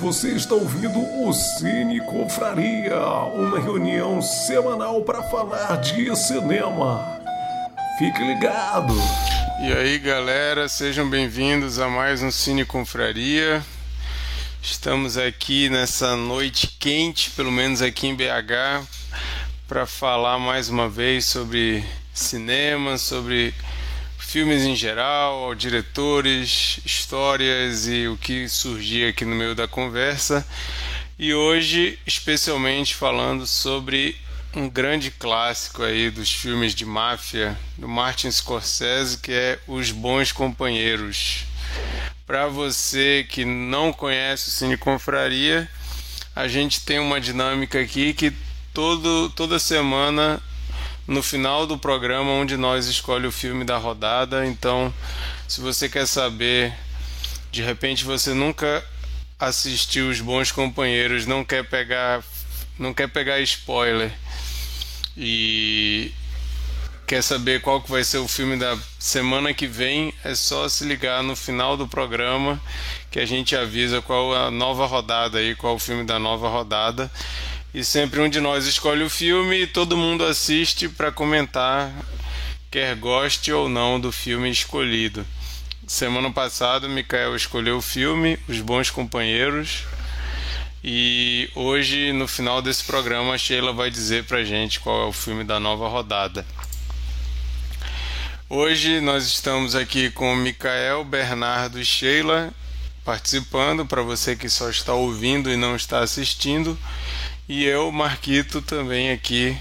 Você está ouvindo o Cine Confraria, uma reunião semanal para falar de cinema. Fique ligado! E aí, galera, sejam bem-vindos a mais um Cine Confraria. Estamos aqui nessa noite quente, pelo menos aqui em BH, para falar mais uma vez sobre cinema, sobre filmes em geral, diretores, histórias e o que surgia aqui no meio da conversa. E hoje, especialmente falando sobre um grande clássico aí dos filmes de máfia do Martin Scorsese, que é Os Bons Companheiros. Para você que não conhece o Cine Confraria, a gente tem uma dinâmica aqui que todo, toda semana no final do programa onde nós escolhe o filme da rodada. Então, se você quer saber, de repente você nunca assistiu Os Bons Companheiros, não quer pegar, não quer pegar spoiler e quer saber qual que vai ser o filme da semana que vem, é só se ligar no final do programa que a gente avisa qual a nova rodada aí, qual o filme da nova rodada e sempre um de nós escolhe o filme e todo mundo assiste para comentar, quer goste ou não do filme escolhido. Semana passada, Mikael escolheu o filme Os Bons Companheiros. E hoje, no final desse programa, a Sheila vai dizer pra gente qual é o filme da nova rodada. Hoje nós estamos aqui com Mikael, Bernardo e Sheila participando, para você que só está ouvindo e não está assistindo. E eu, Marquito, também aqui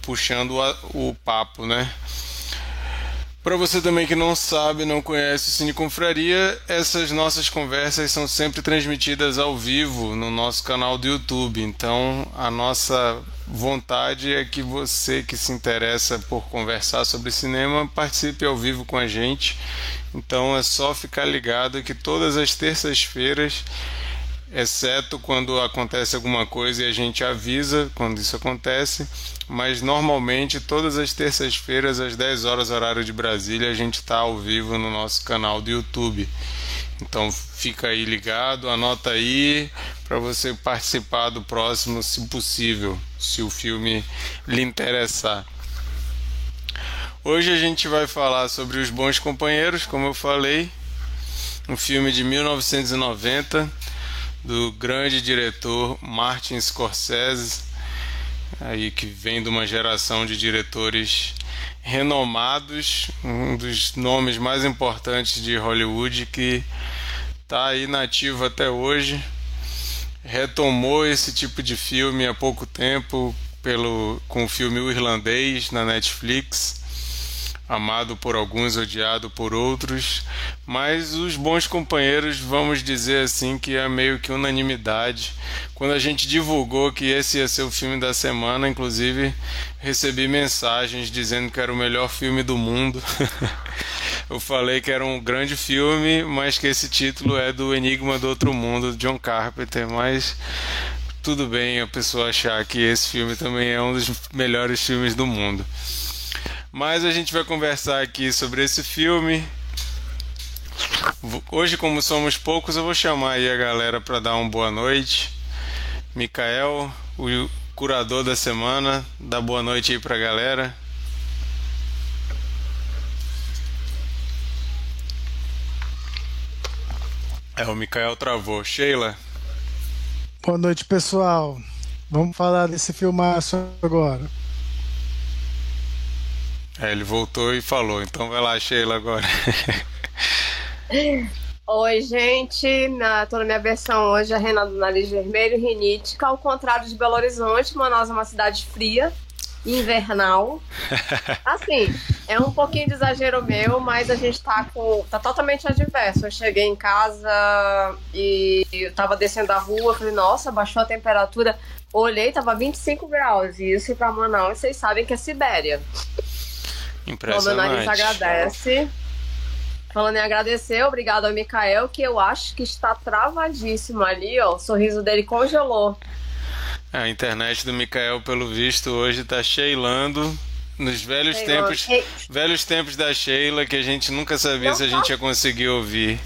puxando o, o papo, né? Para você também que não sabe, não conhece o Cine Confraria, essas nossas conversas são sempre transmitidas ao vivo no nosso canal do YouTube. Então, a nossa vontade é que você que se interessa por conversar sobre cinema participe ao vivo com a gente. Então, é só ficar ligado que todas as terças-feiras exceto quando acontece alguma coisa e a gente avisa quando isso acontece, mas normalmente todas as terças-feiras às 10 horas horário de Brasília a gente está ao vivo no nosso canal do YouTube. Então fica aí ligado, anota aí para você participar do próximo, se possível, se o filme lhe interessar. Hoje a gente vai falar sobre Os Bons Companheiros, como eu falei, um filme de 1990 do grande diretor Martin Scorsese, aí que vem de uma geração de diretores renomados, um dos nomes mais importantes de Hollywood que está aí nativo até hoje. Retomou esse tipo de filme há pouco tempo pelo com o filme O Irlandês na Netflix amado por alguns, odiado por outros, mas os bons companheiros, vamos dizer assim, que é meio que unanimidade. Quando a gente divulgou que esse ia ser o filme da semana, inclusive recebi mensagens dizendo que era o melhor filme do mundo. Eu falei que era um grande filme, mas que esse título é do Enigma do Outro Mundo, de John Carpenter, mas tudo bem a pessoa achar que esse filme também é um dos melhores filmes do mundo. Mas a gente vai conversar aqui sobre esse filme. Hoje, como somos poucos, eu vou chamar aí a galera para dar uma boa noite. Mikael, o curador da semana, dá boa noite aí pra galera. É, o Mikael travou. Sheila. Boa noite, pessoal. Vamos falar desse filmaço agora. É, ele voltou e falou. Então vai lá, Sheila, agora. Oi, gente. Na, tô na minha versão hoje, a Renan do Nariz Vermelho, rinítica. Ao contrário de Belo Horizonte, Manaus é uma cidade fria, invernal. Assim, é um pouquinho de exagero meu, mas a gente tá com. tá totalmente adverso. Eu cheguei em casa e eu tava descendo a rua, falei, nossa, baixou a temperatura. Olhei, tava 25 graus. E isso pra Manaus, vocês sabem que é Sibéria. Impressionante. O meu nariz agradece. Falando em agradecer, obrigado ao Mikael, que eu acho que está travadíssimo ali, ó. O sorriso dele congelou. A internet do Mikael, pelo visto, hoje está cheilando nos velhos Sheila. tempos, velhos tempos da Sheila que a gente nunca sabia Não se a gente ia conseguir ouvir.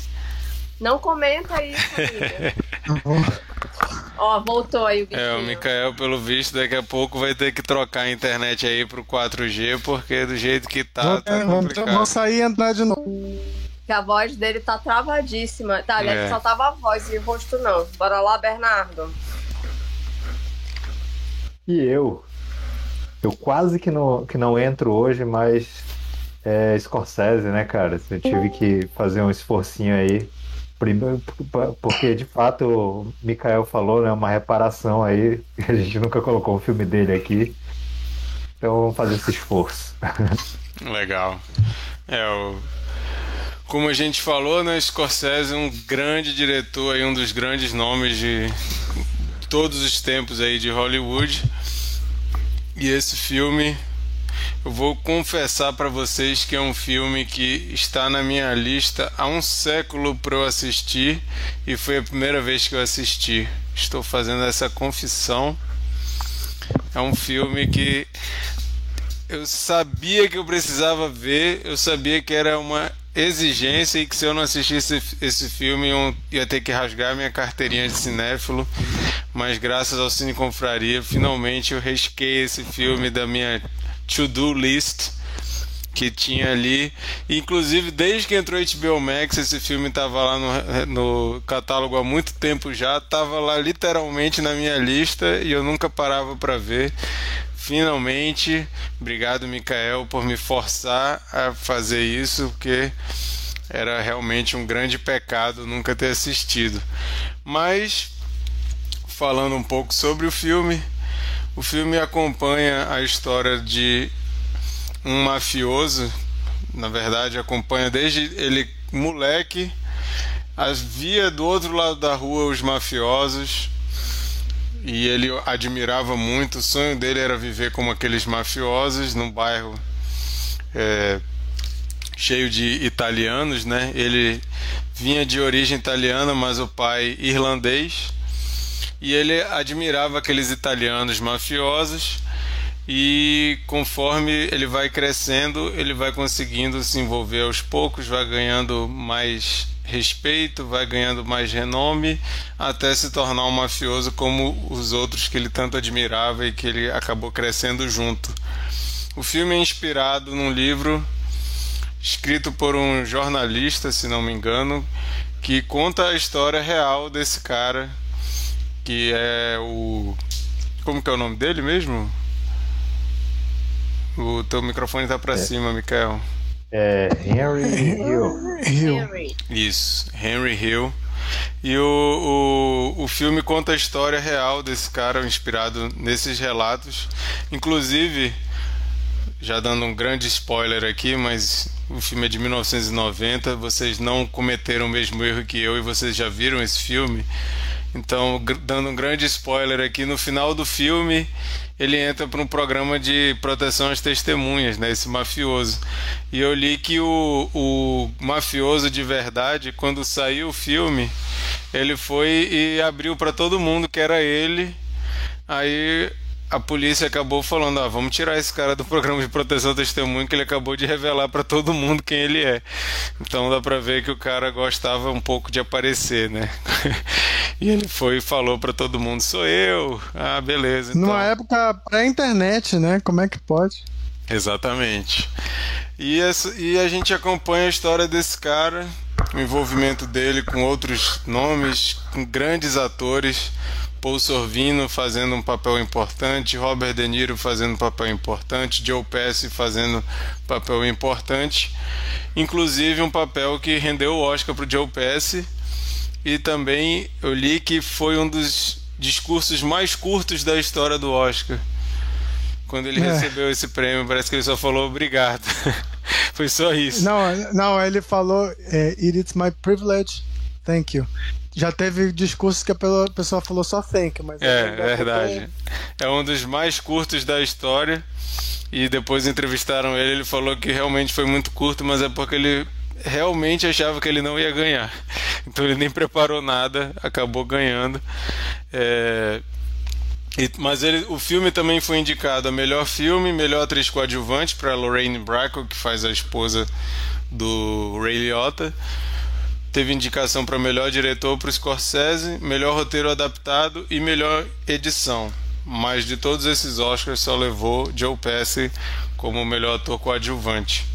Não comenta isso, amiga. Ó, voltou aí o bichinho. É, o Mikael, pelo visto, daqui a pouco vai ter que trocar a internet aí pro 4G, porque do jeito que tá, vou, tá complicado. vou sair e entrar de novo. Que a voz dele tá travadíssima. Tá, aliás, É. só tava a voz e o rosto não. Bora lá, Bernardo. E eu? Eu quase que não, que não entro hoje, mas é Scorsese, né, cara? Eu tive que fazer um esforcinho aí. Primeiro, porque de fato o Mikael falou, né? Uma reparação aí. A gente nunca colocou o filme dele aqui. Então vamos fazer esse esforço. Legal. É, o... como a gente falou, né, Scorsese é um grande diretor aí, um dos grandes nomes de todos os tempos aí de Hollywood. E esse filme, eu vou confessar para vocês que é um filme que está na minha lista há um século para eu assistir e foi a primeira vez que eu assisti. Estou fazendo essa confissão. É um filme que eu sabia que eu precisava ver, eu sabia que era uma exigência e que se eu não assistisse esse filme eu ia ter que rasgar minha carteirinha de cinéfilo. Mas graças ao Cine Confraria, finalmente eu risquei esse filme da minha to-do list que tinha ali. Inclusive, desde que entrou HBO Max, esse filme estava lá no, no catálogo há muito tempo já, estava lá literalmente na minha lista e eu nunca parava para ver. Finalmente, obrigado, Mikael, por me forçar a fazer isso, porque era realmente um grande pecado nunca ter assistido. Mas, falando um pouco sobre o filme, o filme acompanha a história de um mafioso, na verdade, acompanha desde ele moleque, as via do outro lado da rua os mafiosos e ele admirava muito. O sonho dele era viver como aqueles mafiosos num bairro é, cheio de italianos, né? Ele vinha de origem italiana, mas o pai irlandês. E ele admirava aqueles italianos mafiosos. E conforme ele vai crescendo, ele vai conseguindo se envolver aos poucos, vai ganhando mais respeito, vai ganhando mais renome, até se tornar um mafioso como os outros que ele tanto admirava e que ele acabou crescendo junto. O filme é inspirado num livro escrito por um jornalista, se não me engano, que conta a história real desse cara, que é o. Como que é o nome dele mesmo? O teu microfone tá para É. cima, Mikael. É Henry Hill. Henry. Isso, Henry Hill. E o, o, o filme conta a história real desse cara, inspirado nesses relatos. Inclusive, já dando um grande spoiler aqui, mas o filme é de 1990. Vocês não cometeram o mesmo erro que eu e vocês já viram esse filme. Então, dando um grande spoiler aqui, no final do filme ele entra para um programa de proteção às testemunhas, né? Esse mafioso. E eu li que o, o mafioso de verdade, quando saiu o filme, ele foi e abriu para todo mundo que era ele. Aí a polícia acabou falando: ah, vamos tirar esse cara do programa de proteção à testemunha, que ele acabou de revelar para todo mundo quem ele é. Então dá para ver que o cara gostava um pouco de aparecer, né? e ele foi e falou para todo mundo: sou eu. Ah, beleza. Então... Numa época pré-internet, né? Como é que pode? Exatamente. E, essa, e a gente acompanha a história desse cara, o envolvimento dele com outros nomes, com grandes atores. Paul Sorvino fazendo um papel importante, Robert De Niro fazendo um papel importante, Joe Pesci fazendo um papel importante, inclusive um papel que rendeu o Oscar para o Joe Pesci e também eu li que foi um dos discursos mais curtos da história do Oscar. Quando ele É. recebeu esse prêmio, parece que ele só falou obrigado. foi só isso. Não, não, ele falou é, It is my privilege, thank you. Já teve discursos que a pe- pessoa falou só thank mas É, ainda verdade. É um dos mais curtos da história. E depois entrevistaram ele, ele falou que realmente foi muito curto, mas é porque ele realmente achava que ele não ia ganhar. Então ele nem preparou nada, acabou ganhando. É, e- mas ele, o filme também foi indicado a melhor filme, melhor atriz coadjuvante para Lorraine Bracco, que faz a esposa do Ray Liotta. Teve indicação para melhor diretor para o Scorsese, melhor roteiro adaptado e melhor edição. Mas de todos esses Oscars só levou Joe Pesci como melhor ator coadjuvante.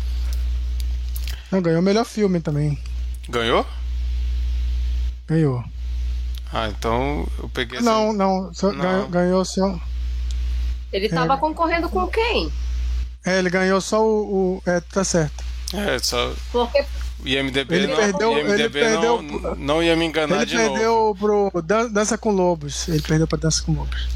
Não, ganhou o melhor filme também. Ganhou? Ganhou. Ah, então eu peguei Não, essa... não, só não. Ganhou, ganhou só. Ele tava é. concorrendo com quem? É, ele ganhou só o. o... É, tá certo. É, só. Porque IMDB, ele não, perdeu, IMDB ele perdeu, não, não ia me enganar ele de perdeu novo. pro Dança com Lobos. Ele perdeu pra Dança com Lobos.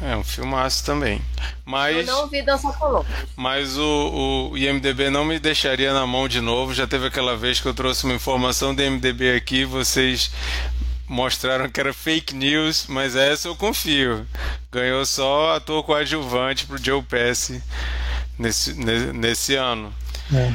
É um filmaço também. Mas, Eu não vi Dança com Lobos. Mas o, o IMDB não me deixaria na mão de novo. Já teve aquela vez que eu trouxe uma informação do IMDB aqui, vocês mostraram que era fake news, mas essa eu confio. Ganhou só ator coadjuvante pro Joe Pesci nesse, nesse, nesse ano. É.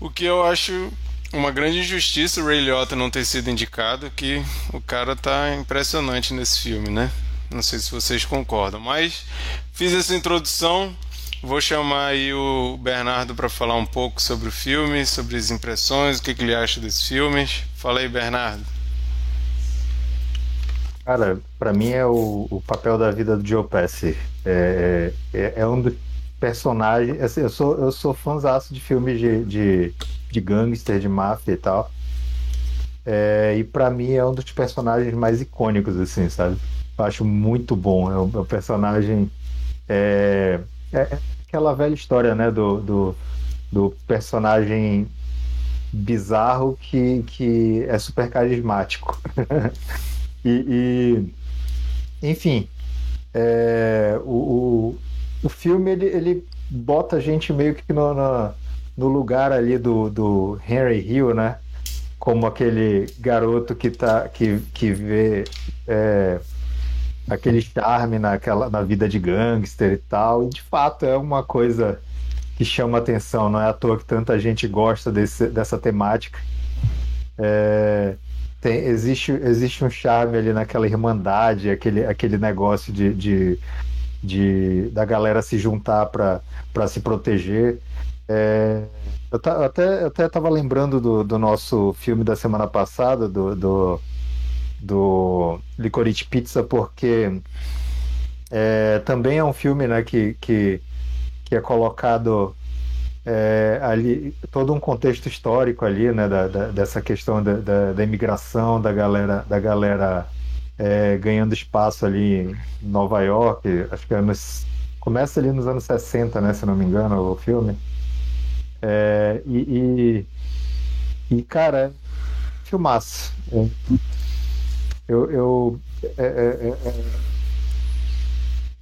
O que eu acho uma grande injustiça o Ray Liotta não ter sido indicado, que o cara tá impressionante nesse filme, né? Não sei se vocês concordam, mas fiz essa introdução. Vou chamar aí o Bernardo para falar um pouco sobre o filme, sobre as impressões, o que, que ele acha desses filmes. Fala aí, Bernardo. Cara, para mim é o, o, papel da vida do Joe Pesci. É, é, é um dos personagens. Assim, eu sou eu sou fãzaço de filmes de, de, de gangster, de máfia e tal. É, e para mim é um dos personagens mais icônicos, assim, sabe? Eu acho muito bom. É um, é um personagem. É, é, aquela velha história, né? Do, do, do personagem bizarro que, que é super carismático. E, e enfim, é, o, o, o, filme ele, ele bota a gente meio que no, no, no, lugar ali do, do Henry Hill, né? Como aquele garoto que, tá, que, que vê é, aquele charme naquela, na vida de gangster e tal. E de fato é uma coisa que chama atenção, não é à toa que tanta gente gosta desse, dessa temática. É, tem, existe, existe um charme ali naquela irmandade, aquele, aquele negócio de, de, de da galera se juntar para se proteger. É, eu, ta, eu até até estava lembrando do, do nosso filme da semana passada, do, do, do Licorice Pizza, porque é, também é um filme né, que, que, que é colocado é, ali todo um contexto histórico ali, né, da, da, dessa questão da, da, da, imigração da galera, da galera é, ganhando espaço ali em Nova York, acho que é nos, começa ali nos anos 60, né, se não me engano, o filme. É, e, e, e, cara, filmaço. Eu, eu é, é, é,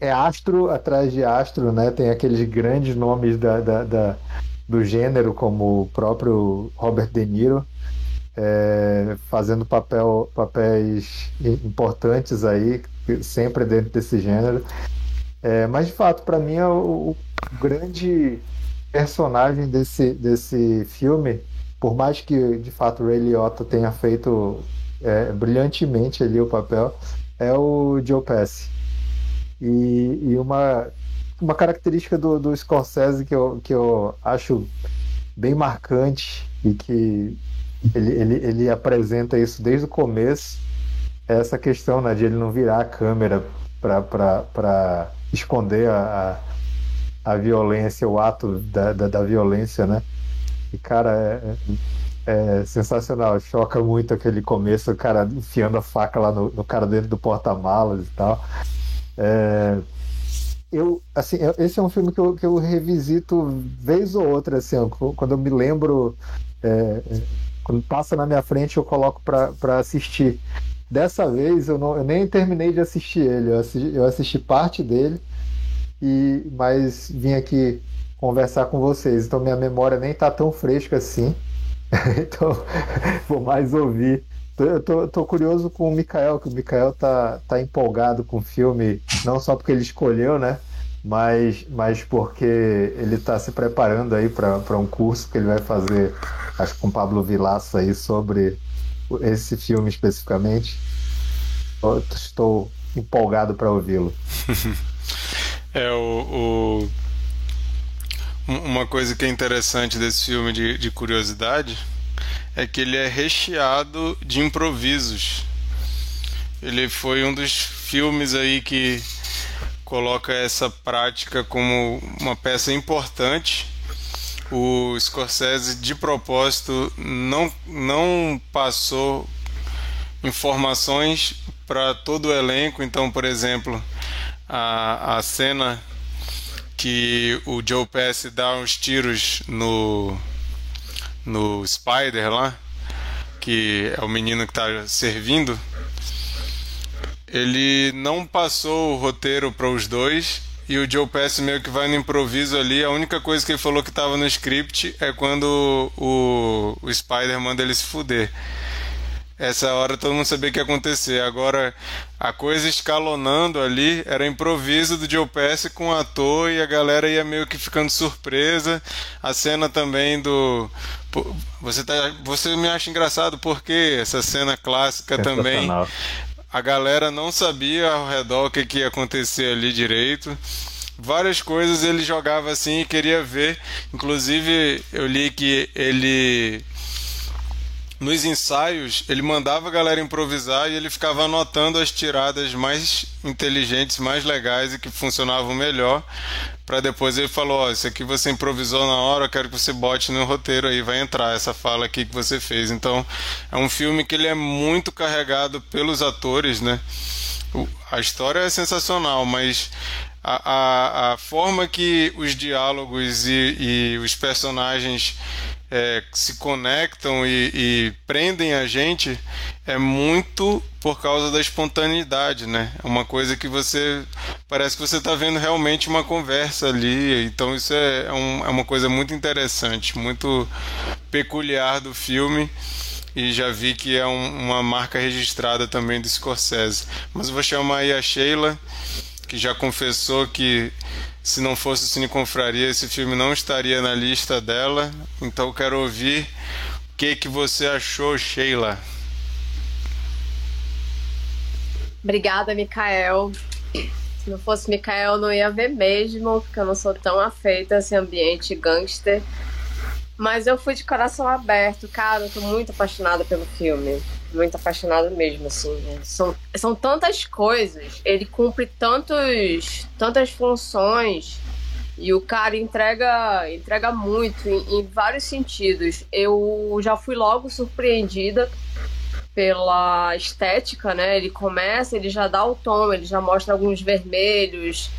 é astro atrás de astro, né? Tem aqueles grandes nomes da, da, da do gênero, como o próprio Robert De Niro, é, fazendo papel, papéis importantes aí, sempre dentro desse gênero. É, mas de fato, para mim, é o, o, grande personagem desse, desse filme, por mais que de fato Ray Liotta tenha feito é, brilhantemente ali o papel, é o Joe Pesci. E, e uma, uma característica do, do Scorsese que eu, que eu acho bem marcante e que ele, ele, ele apresenta isso desde o começo é essa questão né, de ele não virar a câmera para esconder a, a, violência, o ato da, da, da violência, né? E, cara, é, é, sensacional. Choca muito aquele começo, o cara enfiando a faca lá no, no cara dentro do porta-malas e tal. É, eu, assim, esse é um filme que eu, que eu revisito vez ou outra, assim, quando eu me lembro, é, quando passa na minha frente, eu coloco para assistir. Dessa vez eu, não, eu nem terminei de assistir ele, eu assisti, eu assisti parte dele, e mas vim aqui conversar com vocês, então minha memória nem tá tão fresca assim, então vou mais ouvir eu tô, tô, curioso com o Mikael, que o Mikael tá, tá empolgado com o filme, não só porque ele escolheu, né? Mas, mas porque ele está se preparando aí para um curso que ele vai fazer, acho que com Pablo Vilaça aí, sobre esse filme especificamente. Eu estou empolgado para ouvi-lo. é o, o, uma coisa que é interessante desse filme de, de curiosidade é que ele é recheado de improvisos. Ele foi um dos filmes aí que coloca essa prática como uma peça importante. O Scorsese, de propósito, não, não passou informações para todo o elenco. Então, por exemplo, a, a cena que o Joe Pesci dá uns tiros no no Spider lá, que é o menino que está servindo, ele não passou o roteiro para os dois e o Joe Pesci meio que vai no improviso ali. A única coisa que ele falou que estava no script é quando o, o Spider manda ele se fuder essa hora todo mundo sabia o que ia acontecer. Agora, a coisa escalonando ali era improviso do Joe Pesci com o ator e a galera ia meio que ficando surpresa. A cena também do. Você, tá, você me acha engraçado porque essa cena clássica também. A galera não sabia ao redor o que, que ia acontecer ali direito várias coisas ele jogava assim e queria ver. Inclusive, eu li que ele nos ensaios, ele mandava a galera improvisar e ele ficava anotando as tiradas mais inteligentes, mais legais e que funcionavam melhor. Para depois ele falou: Ó, oh, isso aqui você improvisou na hora, eu quero que você bote no roteiro aí, vai entrar essa fala aqui que você fez. Então, é um filme que ele é muito carregado pelos atores, né? A história é sensacional, mas a, a, a forma que os diálogos e, e os personagens é, se conectam e, e, prendem a gente é muito por causa da espontaneidade, né? É uma coisa que você parece que você está vendo realmente uma conversa ali. Então isso é, é, um, é uma coisa muito interessante, muito peculiar do filme e já vi que é um, uma marca registrada também do Scorsese. Mas vou chamar aí a Sheila, que já confessou que se não fosse o Cine Confraria, esse filme não estaria na lista dela. Então quero ouvir o que, que você achou, Sheila. Obrigada, Mikael. Se não fosse Mikael, não ia ver mesmo, porque eu não sou tão afeita a esse ambiente gangster. Mas eu fui de coração aberto, cara, eu tô muito apaixonada pelo filme muito apaixonado mesmo, assim. Né? São, são tantas coisas, ele cumpre tantos, tantas funções e o cara entrega, entrega muito em, em vários sentidos. Eu já fui logo surpreendida pela estética, né? Ele começa, ele já dá o tom, ele já mostra alguns vermelhos,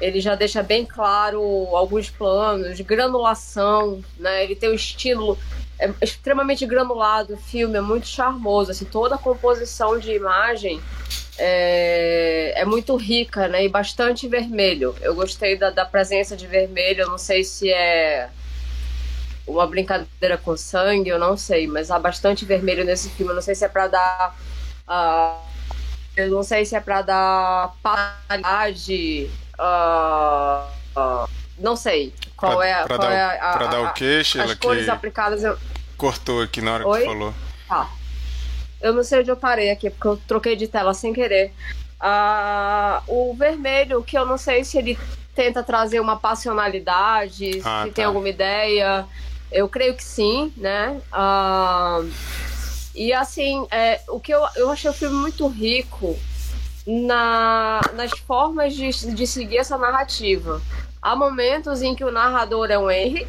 ele já deixa bem claro alguns planos, granulação, né? Ele tem o estilo é extremamente granulado o filme, é muito charmoso, assim, toda a composição de imagem é, é muito rica, né, e bastante vermelho. Eu gostei da, da presença de vermelho, não sei se é uma brincadeira com sangue, eu não sei, mas há bastante vermelho nesse filme, eu não sei se é para dar... Uh, eu não sei se é para dar paridade... Uh, uh, não sei qual pra, é, pra qual dar, é a, pra dar o Sheila? As cores que aplicadas. Eu... Cortou aqui na hora Oi? que falou. Tá. Eu não sei onde eu parei aqui, porque eu troquei de tela sem querer. Ah, o vermelho, que eu não sei se ele tenta trazer uma passionalidade, ah, se tá. tem alguma ideia. Eu creio que sim, né? Ah, e assim, é, o que eu, eu achei o filme muito rico na, nas formas de, de seguir essa narrativa. Há momentos em que o narrador é um Henry,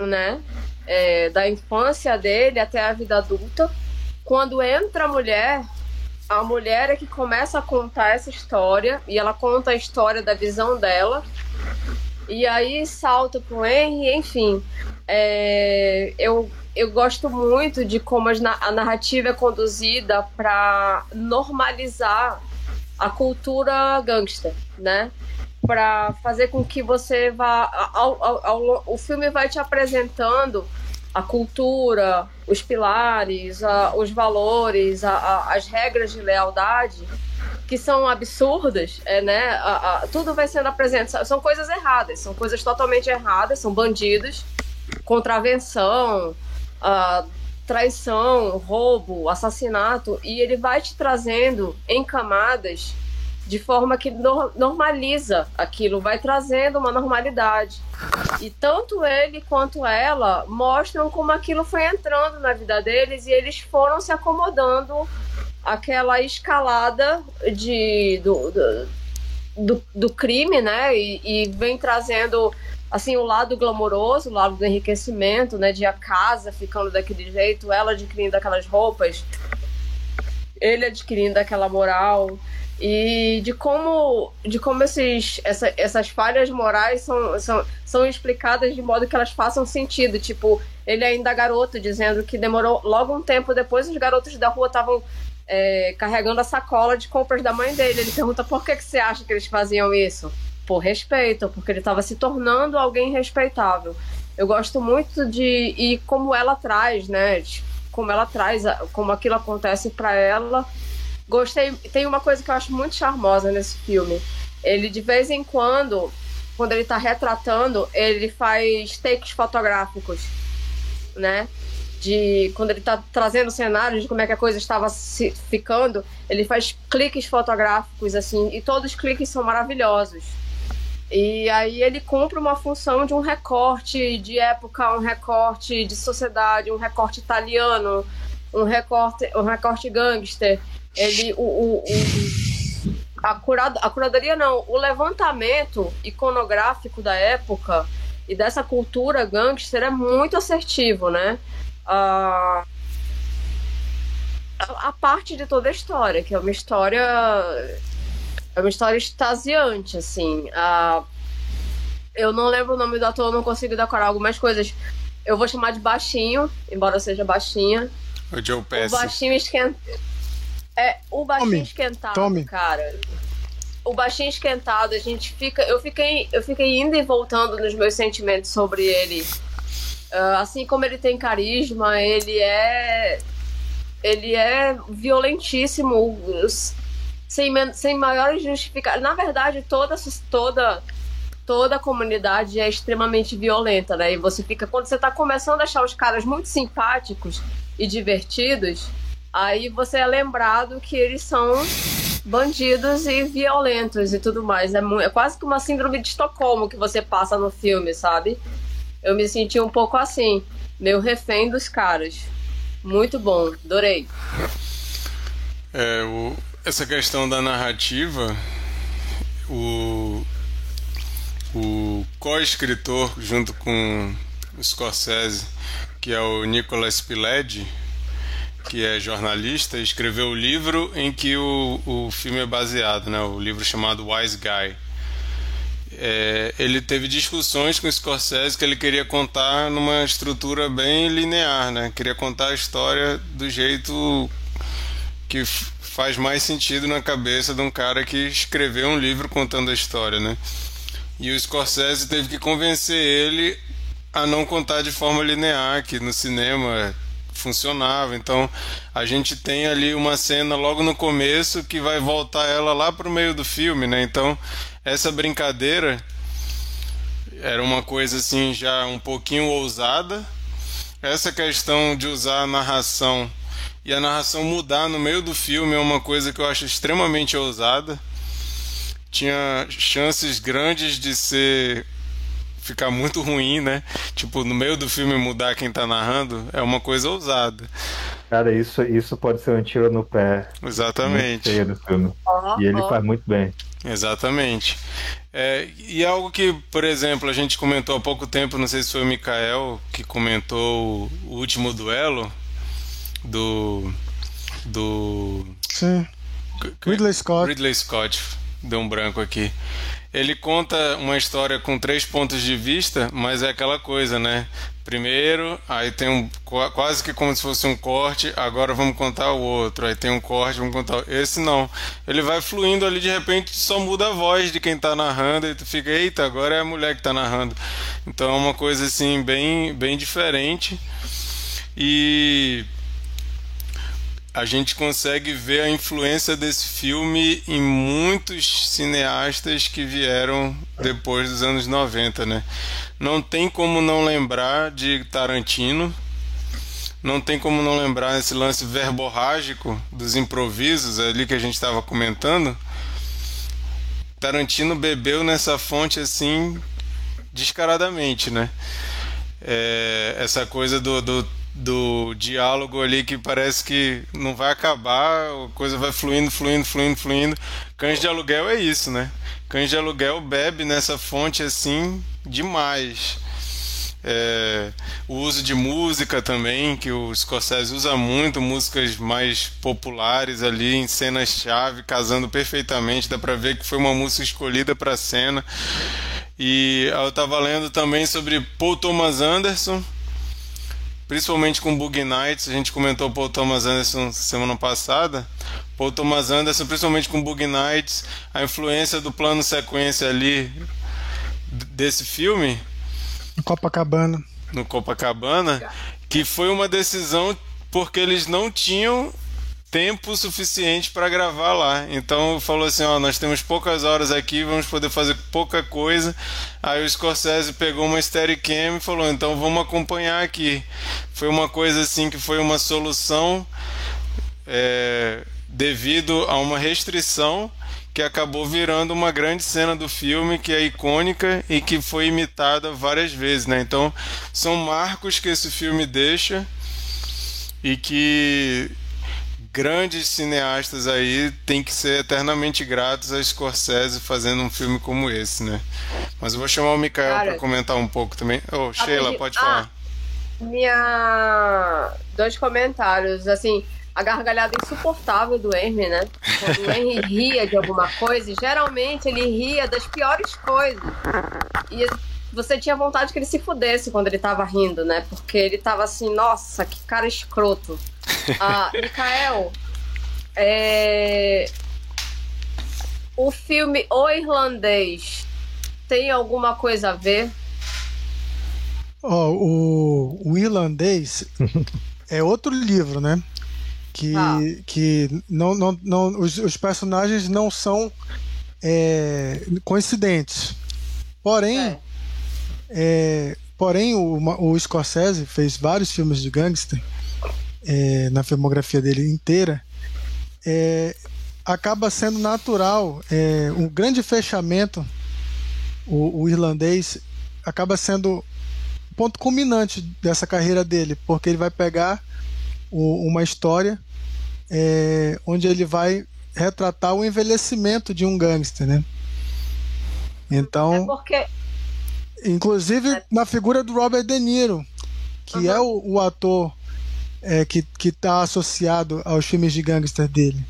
né? É, da infância dele até a vida adulta. Quando entra a mulher, a mulher é que começa a contar essa história e ela conta a história da visão dela. E aí salta pro Henry, enfim. É, eu, eu gosto muito de como a narrativa é conduzida para normalizar a cultura gangster, né? Para fazer com que você vá. Ao, ao, ao, o filme vai te apresentando a cultura, os pilares, a, os valores, a, as regras de lealdade que são absurdas, é, né? tudo vai sendo apresentado. São coisas erradas, são coisas totalmente erradas, são bandidos, contravenção, traição, roubo, assassinato, e ele vai te trazendo em camadas de forma que no, normaliza aquilo, vai trazendo uma normalidade. E tanto ele quanto ela mostram como aquilo foi entrando na vida deles e eles foram se acomodando aquela escalada de, do, do, do, do crime, né? E, e, vem trazendo assim o lado glamouroso, o lado do enriquecimento, né? De a casa ficando daquele jeito, ela adquirindo aquelas roupas, ele adquirindo aquela moral e de como, de como esses, essa, essas falhas morais são, são, são explicadas de modo que elas façam sentido. Tipo, ele ainda garoto, dizendo que demorou logo um tempo depois, os garotos da rua estavam é, carregando a sacola de compras da mãe dele. Ele pergunta por que, que você acha que eles faziam isso? Por respeito, porque ele estava se tornando alguém respeitável. Eu gosto muito de. E como ela traz, né? Como ela traz, como aquilo acontece para ela Gostei. Tem uma coisa que eu acho muito charmosa nesse filme. Ele, de vez em quando, quando ele tá retratando, ele faz takes fotográficos, né? De quando ele tá trazendo cenários de como é que a coisa estava se ficando, ele faz cliques fotográficos, assim, e todos os cliques são maravilhosos. E aí ele cumpre uma função de um recorte de época, um recorte de sociedade, um recorte italiano, um recorte, um recorte gangster ele o, o, o a, curado, a curadoria não, o levantamento iconográfico da época e dessa cultura gangster é muito assertivo, né? a, a parte de toda a história, que é uma história é uma história extasiante, assim. a eu não lembro o nome do ator, não consigo decorar algumas coisas. Eu vou chamar de baixinho, embora seja baixinha. O Joe Pesci. O baixinho esquenta é, o baixinho Tommy. esquentado, Tommy. cara. O baixinho esquentado, a gente fica. Eu fiquei, eu fiquei indo e voltando nos meus sentimentos sobre ele. Uh, assim como ele tem carisma, ele é. Ele é violentíssimo, sem, sem maiores justificações. Na verdade, toda, toda, toda a comunidade é extremamente violenta, né? E você fica. Quando você tá começando a achar os caras muito simpáticos e divertidos Aí você é lembrado que eles são bandidos e violentos e tudo mais. É, é quase que uma síndrome de Estocolmo que você passa no filme, sabe? Eu me senti um pouco assim, meio refém dos caras. Muito bom, adorei. É, o, essa questão da narrativa, o, o co-escritor junto com o Scorsese, que é o Nicolas Pileggi, que é jornalista, escreveu o livro em que o, o filme é baseado, né? o livro chamado Wise Guy. É, ele teve discussões com o Scorsese que ele queria contar numa estrutura bem linear, né? Queria contar a história do jeito que faz mais sentido na cabeça de um cara que escreveu um livro contando a história, né? E o Scorsese teve que convencer ele a não contar de forma linear, que no cinema funcionava. Então a gente tem ali uma cena logo no começo que vai voltar ela lá para o meio do filme, né? Então essa brincadeira era uma coisa assim já um pouquinho ousada. Essa questão de usar a narração e a narração mudar no meio do filme é uma coisa que eu acho extremamente ousada. Tinha chances grandes de ser ficar muito ruim, né? Tipo, no meio do filme mudar quem tá narrando é uma coisa ousada. Cara, isso, isso pode ser um tiro no pé. Exatamente. E ele faz muito bem. Exatamente. É, e algo que, por exemplo, a gente comentou há pouco tempo, não sei se foi o Mikael que comentou o último duelo do. do. Sim. Ridley Scott. Ridley Scott. Deu um branco aqui. Ele conta uma história com três pontos de vista, mas é aquela coisa, né? Primeiro, aí tem um quase que como se fosse um corte, agora vamos contar o outro, aí tem um corte, vamos contar. Esse não. Ele vai fluindo ali, de repente só muda a voz de quem tá narrando e tu fica, eita, agora é a mulher que tá narrando. Então é uma coisa assim bem bem diferente. E a gente consegue ver a influência desse filme em muitos cineastas que vieram depois dos anos 90, né? Não tem como não lembrar de Tarantino, não tem como não lembrar esse lance verborrágico dos improvisos ali que a gente estava comentando. Tarantino bebeu nessa fonte assim descaradamente, né? É, essa coisa do, do, do, diálogo ali que parece que não vai acabar, a coisa vai fluindo, fluindo, fluindo, fluindo. Cães de aluguel é isso, né? Cães de aluguel bebe nessa fonte assim demais. É, o uso de música também, que o Scorsese usa muito, músicas mais populares ali em cenas-chave, casando perfeitamente. Dá pra ver que foi uma música escolhida para cena. E eu estava lendo também sobre Paul Thomas Anderson, principalmente com Bug Nights. A gente comentou Paul Thomas Anderson semana passada. Paul Thomas Anderson, principalmente com Bug Nights, a influência do plano sequência ali desse filme Copacabana. No Copacabana, que foi uma decisão porque eles não tinham tempo suficiente para gravar lá. Então falou assim, ó, nós temos poucas horas aqui, vamos poder fazer pouca coisa. Aí o Scorsese pegou uma Steadicam e falou, então vamos acompanhar aqui. Foi uma coisa assim que foi uma solução é, devido a uma restrição que acabou virando uma grande cena do filme que é icônica e que foi imitada várias vezes, né? Então, são marcos que esse filme deixa e que grandes cineastas aí têm que ser eternamente gratos a Scorsese fazendo um filme como esse, né? Mas eu vou chamar o Mikael para comentar um pouco também. Oh, Sheila, pode ah, falar. Minha dois comentários, assim, a gargalhada insuportável do Hermes, né? Quando o Henry ria de alguma coisa, geralmente ele ria das piores coisas. E você tinha vontade que ele se fudesse quando ele tava rindo, né? Porque ele tava assim, nossa, que cara escroto. Ah, Mikael, é... o filme O Irlandês tem alguma coisa a ver? Oh, o, o irlandês é outro livro, né? que, ah. que não, não, não, os, os personagens não são é, coincidentes. Porém, é. É, porém o, o Scorsese fez vários filmes de gangster é, na filmografia dele inteira. É, acaba sendo natural, é, um grande fechamento, o, o irlandês acaba sendo o ponto culminante dessa carreira dele, porque ele vai pegar o, uma história é, onde ele vai retratar o envelhecimento de um gangster, né? Então, é porque... inclusive é. na figura do Robert De Niro, que uhum. é o, o ator é, que está associado aos filmes de gangster dele.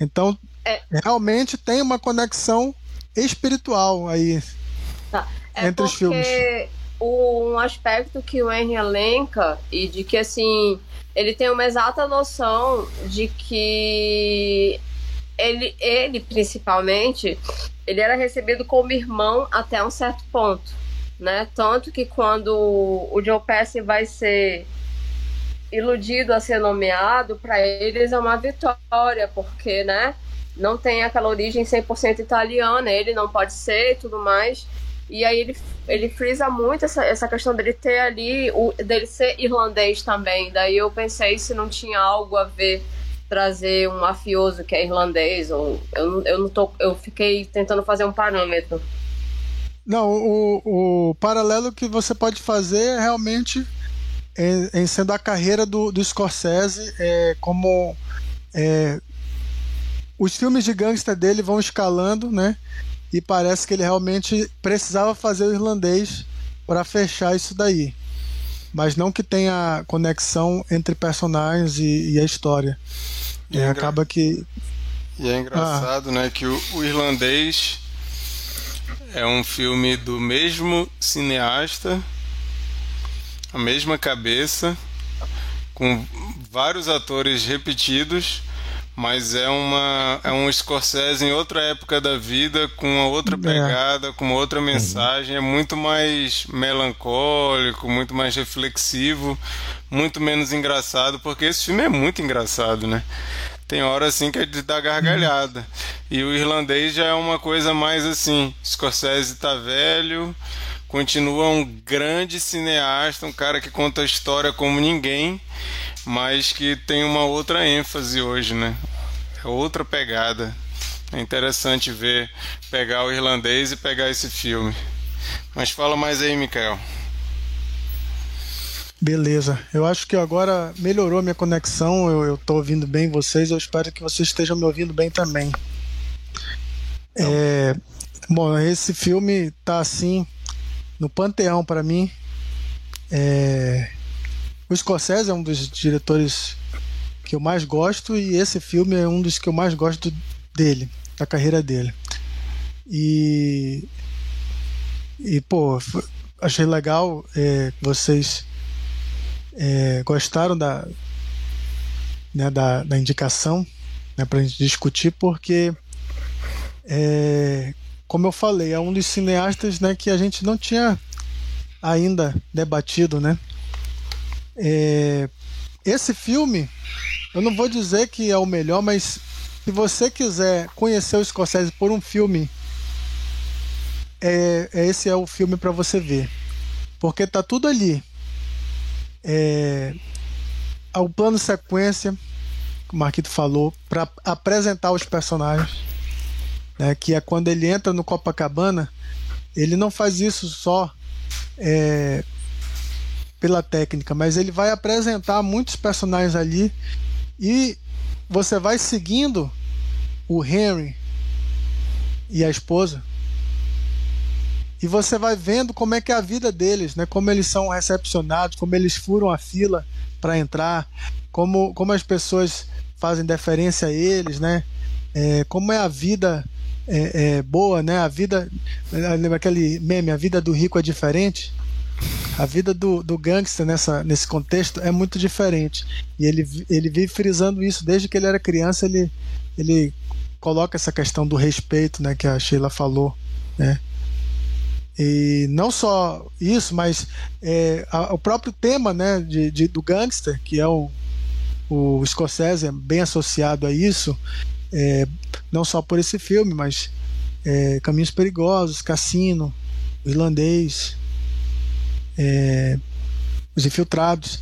Então, é. realmente tem uma conexão espiritual aí tá. É entre os filmes. Um aspecto que o Henry elenca e de que assim ele tem uma exata noção de que ele, ele principalmente, ele era recebido como irmão até um certo ponto, né? Tanto que quando o Joe Pesci vai ser iludido a ser nomeado, para eles é uma vitória, porque, né? Não tem aquela origem 100% italiana, ele não pode ser e tudo mais. E aí ele, ele frisa muito essa, essa questão dele ter ali, o, dele ser irlandês também. Daí eu pensei se não tinha algo a ver trazer um mafioso que é irlandês. Ou, eu, eu, não tô, eu fiquei tentando fazer um parâmetro. Não, o, o paralelo que você pode fazer é realmente em, em sendo a carreira do, do Scorsese é, como é, os filmes de gangster dele vão escalando, né? e parece que ele realmente precisava fazer o irlandês para fechar isso daí. Mas não que tenha conexão entre personagens e, e a história. E é, acaba que. E é engraçado, ah. né, que o, o, irlandês é um filme do mesmo cineasta, a mesma cabeça, com vários atores repetidos mas é uma é um Scorsese em outra época da vida com uma outra é. pegada, é. com uma outra mensagem, é muito mais melancólico, muito mais reflexivo, muito menos engraçado, porque esse filme é muito engraçado, né? Tem hora assim que é de dar gargalhada. E o irlandês já é uma coisa mais assim, Scorsese tá velho, continua um grande cineasta, um cara que conta a história como ninguém mas que tem uma outra ênfase hoje, né? É outra pegada. É interessante ver, pegar o irlandês e pegar esse filme. Mas fala mais aí, Mikael. Beleza, eu acho que agora melhorou a minha conexão, eu, tô ouvindo bem vocês, eu espero que vocês estejam me ouvindo bem também. É, bom, esse filme tá assim no panteão para mim. É, o Scorsese é um dos diretores que eu mais gosto e esse filme é um dos que eu mais gosto dele, da carreira dele. E e pô, achei legal é, vocês é, gostaram da, né, da, da indicação né, para gente discutir, porque, é, como eu falei, é um dos cineastas né, que a gente não tinha ainda debatido. Né? É, esse filme, eu não vou dizer que é o melhor, mas se você quiser conhecer o Scorsese por um filme, é, é esse é o filme para você ver. Porque tá tudo ali é, o plano sequência, que o Marquito falou, para apresentar os personagens, né, que é quando ele entra no Copacabana, ele não faz isso só é, pela técnica, mas ele vai apresentar muitos personagens ali e você vai seguindo o Henry e a esposa e você vai vendo como é que é a vida deles, né? Como eles são recepcionados, como eles furam a fila para entrar, como, como as pessoas fazem deferência a eles, né? É, como é a vida é, é, boa, né? A vida, lembra aquele meme, a vida do rico é diferente. A vida do, do gangster nessa, nesse contexto é muito diferente. E ele, ele vive frisando isso desde que ele era criança. Ele, ele coloca essa questão do respeito, né? Que a Sheila falou, né? E não só isso, mas é, a, o próprio tema né, de, de, do gangster, que é o, o Scorsese, é bem associado a isso, é, não só por esse filme, mas é, Caminhos Perigosos, Cassino, o Irlandês, é, Os Infiltrados.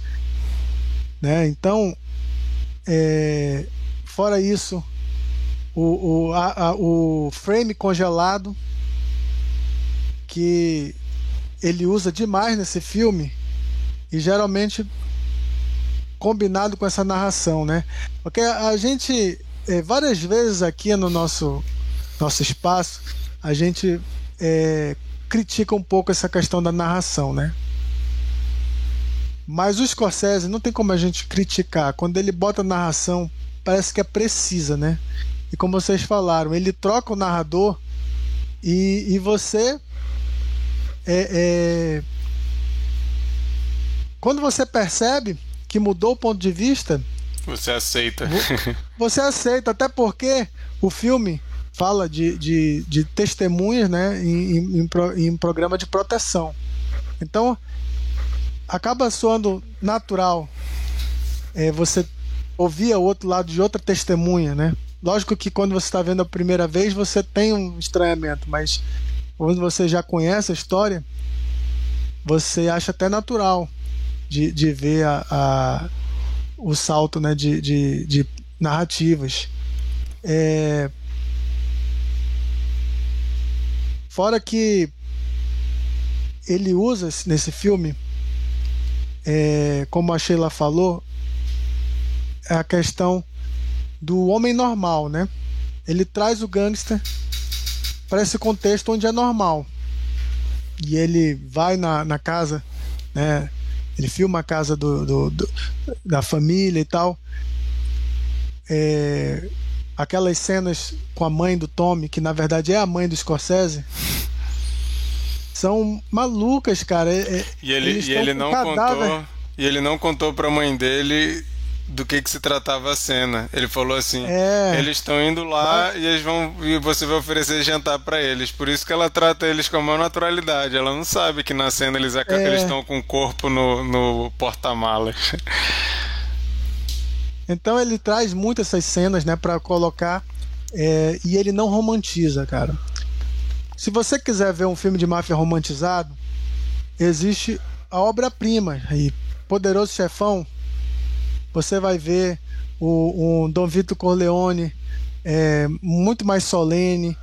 Né? Então, é, fora isso, o, o, a, a, o frame congelado que ele usa demais nesse filme e geralmente combinado com essa narração, né? Porque a gente é, várias vezes aqui no nosso nosso espaço a gente é, critica um pouco essa questão da narração, né? Mas o Scorsese não tem como a gente criticar quando ele bota a narração parece que é precisa, né? E como vocês falaram, ele troca o narrador e, e você é, é... Quando você percebe que mudou o ponto de vista. Você aceita. Você aceita, até porque o filme fala de, de, de testemunhas né, em, em, em, programa de proteção. Então, acaba soando natural é, você ouvir o outro lado de outra testemunha, né? Lógico que quando você está vendo a primeira vez, você tem um estranhamento, mas quando você já conhece a história, você acha até natural de, de ver a, a o salto né, de, de, de narrativas. É... Fora que ele usa nesse filme, é, como a Sheila falou, é a questão do homem normal, né? Ele traz o gangster para esse contexto onde é normal. E ele vai na, na casa, né? Ele filma a casa do, do, do da família e tal. É, aquelas cenas com a mãe do Tommy, que na verdade é a mãe do Scorsese, são malucas, cara. É, é e ele, e ele não contou. E ele não contou pra mãe dele do que, que se tratava a cena. Ele falou assim: é. eles estão indo lá e eles vão e você vai oferecer jantar para eles. Por isso que ela trata eles com a maior naturalidade. Ela não sabe que na cena eles, é. estão com o corpo no, no porta-malas. Então ele traz muito essas cenas, né, para colocar é, e ele não romantiza, cara. Se você quiser ver um filme de máfia romantizado, existe a obra-prima aí, Poderoso Chefão, você vai ver o, o Dom Vito Corleone é, muito mais solene.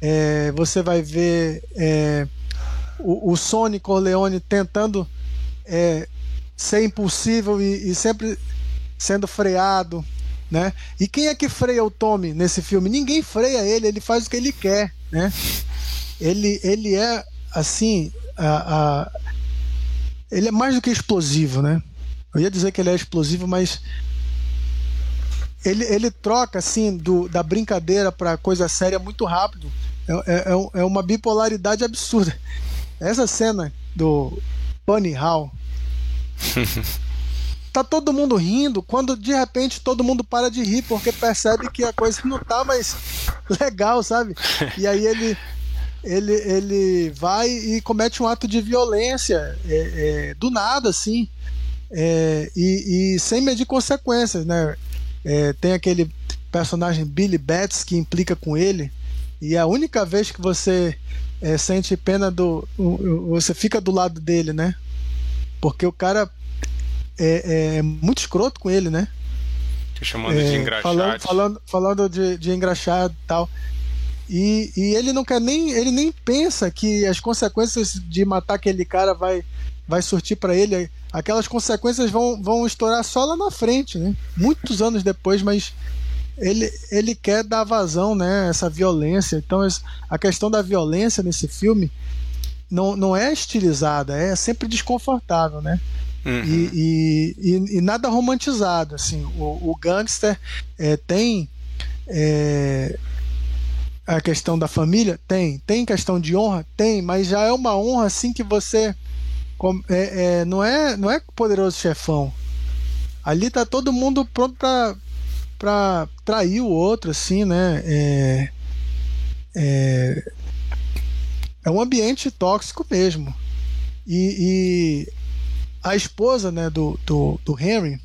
É, você vai ver é, o, o Sony Corleone tentando é, ser impossível e, e, sempre sendo freado. Né? E quem é que freia o Tommy nesse filme? Ninguém freia ele, ele faz o que ele quer. Né? Ele, ele é assim. A, a, ele é mais do que explosivo, né? Eu ia dizer que ele é explosivo, mas ele, ele troca assim do, da brincadeira para coisa séria muito rápido. É, é, é, é uma bipolaridade absurda. Essa cena do Bunny Hall. tá todo mundo rindo quando de repente todo mundo para de rir porque percebe que a coisa não tá mais legal, sabe? E aí ele ele, ele vai e comete um ato de violência é, é, do nada, assim, é, e, e, sem medir consequências, né? É, tem aquele personagem Billy Betts que implica com ele, e a única vez que você é, sente pena do. Você fica do lado dele, né? Porque o cara é, é muito escroto com ele, né? Tô chamando de engraxado. Falando, falando, falando de, de engraxado e tal. E, e ele não quer nem. Ele nem pensa que as consequências de matar aquele cara vai, vai surtir para ele. Aquelas consequências vão, vão estourar só lá na frente, né? Muitos anos depois, mas ele, ele quer dar vazão, né? Essa violência. Então, a questão da violência nesse filme não, não é estilizada, é sempre desconfortável, né? Uhum. E, e, e, e, nada romantizado. Assim, o, o gangster é, tem. É, a questão da família? Tem. Tem questão de honra? Tem, mas já é uma honra assim que você. É, é, não, é, não é poderoso chefão. Ali tá todo mundo pronto pra, pra trair o outro, assim, né? É, é, é um ambiente tóxico mesmo. E, e a esposa né, do, do, do Henry,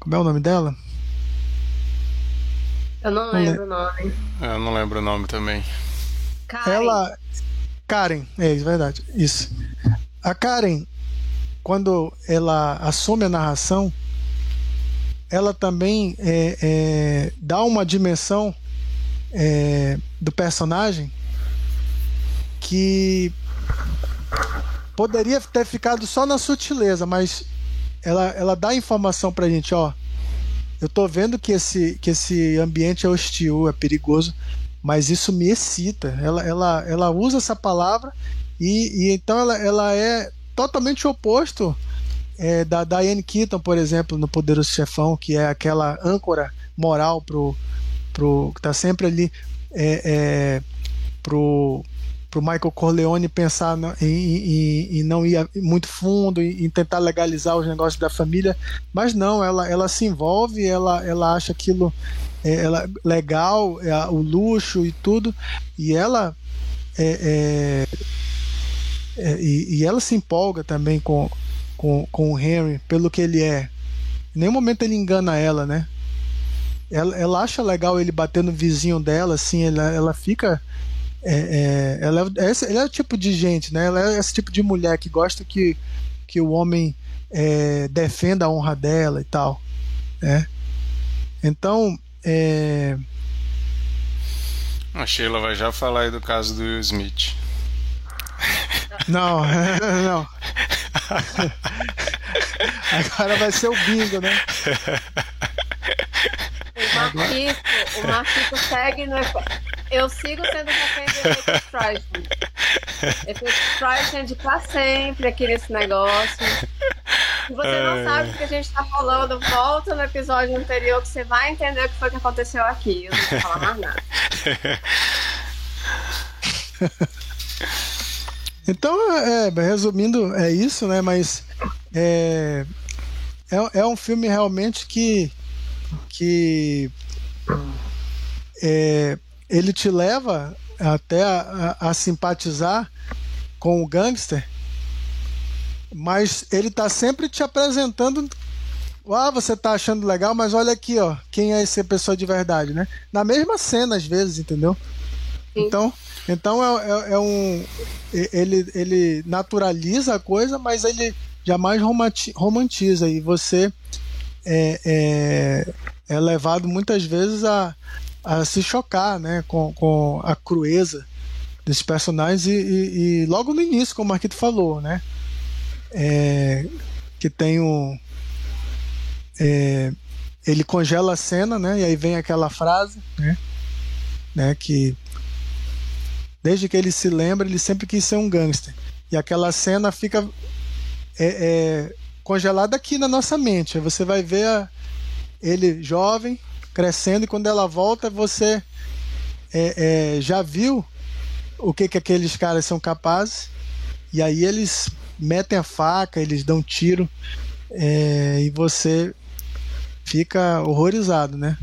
como é o nome dela? Eu não lembro o nome. É, eu não lembro o nome também. Karen. Ela. Karen, é verdade. Isso. A Karen, quando ela assume a narração, ela também é, é, dá uma dimensão é, do personagem que poderia ter ficado só na sutileza, mas ela, ela dá informação pra gente, ó eu tô vendo que esse, que esse ambiente é hostil, é perigoso, mas isso me excita. Ela, ela, ela usa essa palavra e, e então ela, ela é totalmente oposto é, da Diane Keaton, por exemplo, no Poderoso Chefão, que é aquela âncora moral pro, pro que tá sempre ali é, é, pro para o Michael Corleone pensar em, em, em, não ir muito fundo, em, tentar legalizar os negócios da família, mas não, ela, ela se envolve, ela, ela acha aquilo é, ela, legal, é, o luxo e tudo, e ela é, é, e, e, ela se empolga também com, com, com o Henry pelo que ele é. Em nenhum momento ele engana ela, né? Ela, ela acha legal ele bater no vizinho dela, assim, ela, ela fica é, é, ela, é, ela é o tipo de gente, né? Ela é esse tipo de mulher que gosta que, que o homem é, defenda a honra dela e tal. Né? Então. É... A Sheila vai já falar aí do caso do Will Smith. Não, não. Agora vai ser o bingo, né? O Marquito, o Marquito segue no. Eu sigo sendo refém do efeito Streisand. Efeito Streisand pra sempre aqui nesse negócio. Se você não sabe o que a gente tá falando, volta no episódio anterior que você vai entender o que foi que aconteceu aqui. Eu não vou falar mais nada. Então, é, resumindo, é isso, né? Mas é, é, é um filme realmente que, que é, ele te leva até a, a, a simpatizar com o gangster, mas ele tá sempre te apresentando ah, você tá achando legal, mas olha aqui, ó, quem é essa pessoa de verdade, né? Na mesma cena, às vezes, entendeu? Sim. Então, então é, é, é, um. Ele, ele naturaliza a coisa, mas ele jamais romantiza. E você é, é, é levado muitas vezes a, a se chocar né, com, com a crueza desses personagens e, e, e logo no início, como o Marquito falou, né? É, que tem um. É, ele congela a cena, né? E aí vem aquela frase, né? né que desde que ele se lembra, ele sempre quis ser um gangster. E aquela cena fica é, é, congelada aqui na nossa mente. Você vai ver a, ele jovem, crescendo, e quando ela volta, você é, é, já viu o que, que aqueles caras são capazes, e aí eles metem a faca, eles dão tiro, é, e você fica horrorizado, né?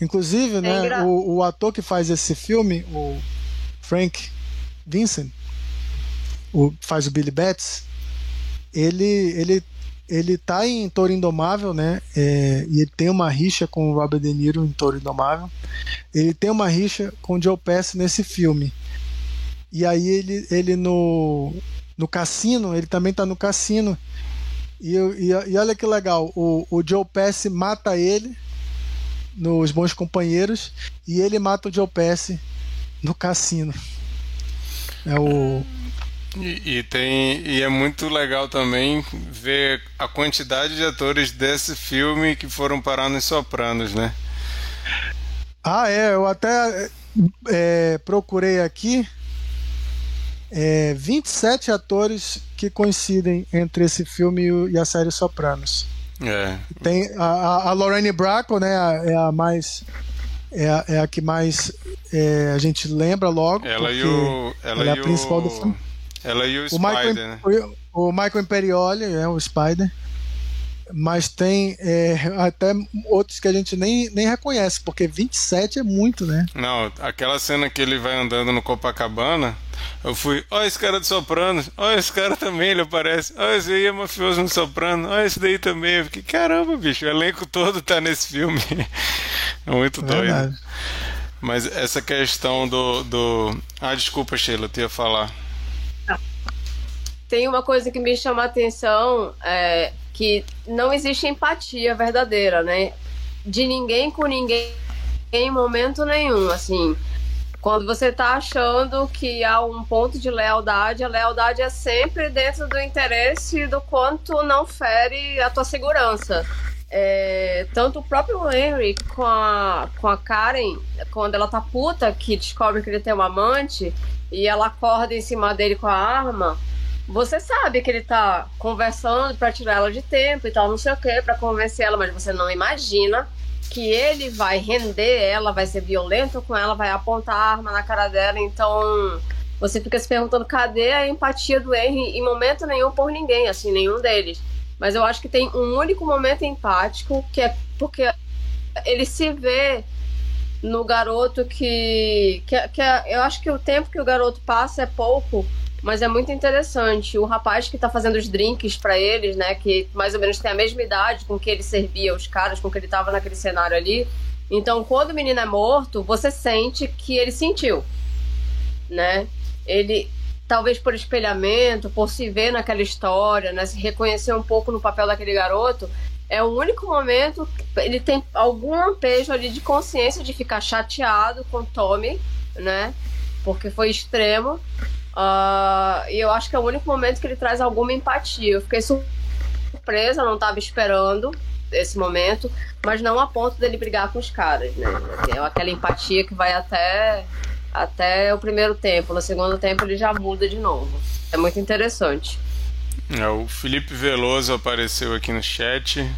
Inclusive, né, é o, o, ator que faz esse filme, o Frank Vincent, o faz o Billy Betts, ele ele ele tá em Toro Indomável, né? É, e ele tem uma rixa com o Robert De Niro em Toro Indomável. Ele tem uma rixa com o Joe Pesci nesse filme. E aí ele, ele no, no cassino, ele também tá no cassino. E, e, e olha que legal, o, o Joe Pesci mata ele nos Bons Companheiros e ele mata o Joe Pesci no cassino. É o e, e, tem e é muito legal também ver a quantidade de atores desse filme que foram parar nos Sopranos, né? Ah, é. Eu até é, procurei aqui é, 27 atores que coincidem entre esse filme e a série Sopranos. É. Tem a, a Lorraine Bracco, né? É a mais é a, é a que mais é, a gente lembra logo. Ela e o ela, ela é a principal o... do filme. Ela e o, o Spider, Michael, né? O, o Michael Imperioli, é o Spider. Mas tem é, até outros que a gente nem, nem reconhece, porque 27 é muito, né? Não, aquela cena que ele vai andando no Copacabana, eu fui, ó, esse cara do Soprano, ó, esse cara também, ele aparece, ó, esse aí é mafioso no Soprano, ó, esse daí também. Eu fiquei, caramba, bicho, o elenco todo tá nesse filme. é muito Verdade. doido. Mas essa questão do, do. Ah, desculpa, Sheila, eu ia falar tem uma coisa que me chama a atenção, é, que não existe empatia verdadeira, né? De ninguém com ninguém em momento nenhum, assim. Quando você tá achando que há um ponto de lealdade, a lealdade é sempre dentro do interesse do quanto não fere a tua segurança. É, tanto o próprio Henry com a, com a Karen, quando ela tá puta, que descobre que ele tem um amante, e ela acorda em cima dele com a arma, você sabe que ele tá conversando para tirar ela de tempo e tal, não sei o que, para convencer ela, mas você não imagina que ele vai render ela, vai ser violento com ela, vai apontar a arma na cara dela, então você fica se perguntando cadê a empatia do Henry em momento nenhum por ninguém, assim, nenhum deles. Mas eu acho que tem um único momento empático que é porque ele se vê no garoto que, que, que é, eu acho que o tempo que o garoto passa é pouco mas é muito interessante. O rapaz que tá fazendo os drinks para eles, né? Que mais ou menos tem a mesma idade com que ele servia os caras, com que ele tava naquele cenário ali. Então, quando o menino é morto, você sente que ele sentiu, né? Ele, talvez por espelhamento, por se ver naquela história, né? Se reconhecer um pouco no papel daquele garoto, é o único momento que ele tem algum lampejo ali de consciência de ficar chateado com Tommy, né? Porque foi extremo. Uh, e eu acho que é o único momento que ele traz alguma empatia. Eu fiquei surpresa, não estava esperando esse momento, mas não a ponto dele brigar com os caras, né? É aquela empatia que vai até, até o primeiro tempo. No segundo tempo ele já muda de novo. É muito interessante. É, o Felipe Veloso apareceu aqui no chat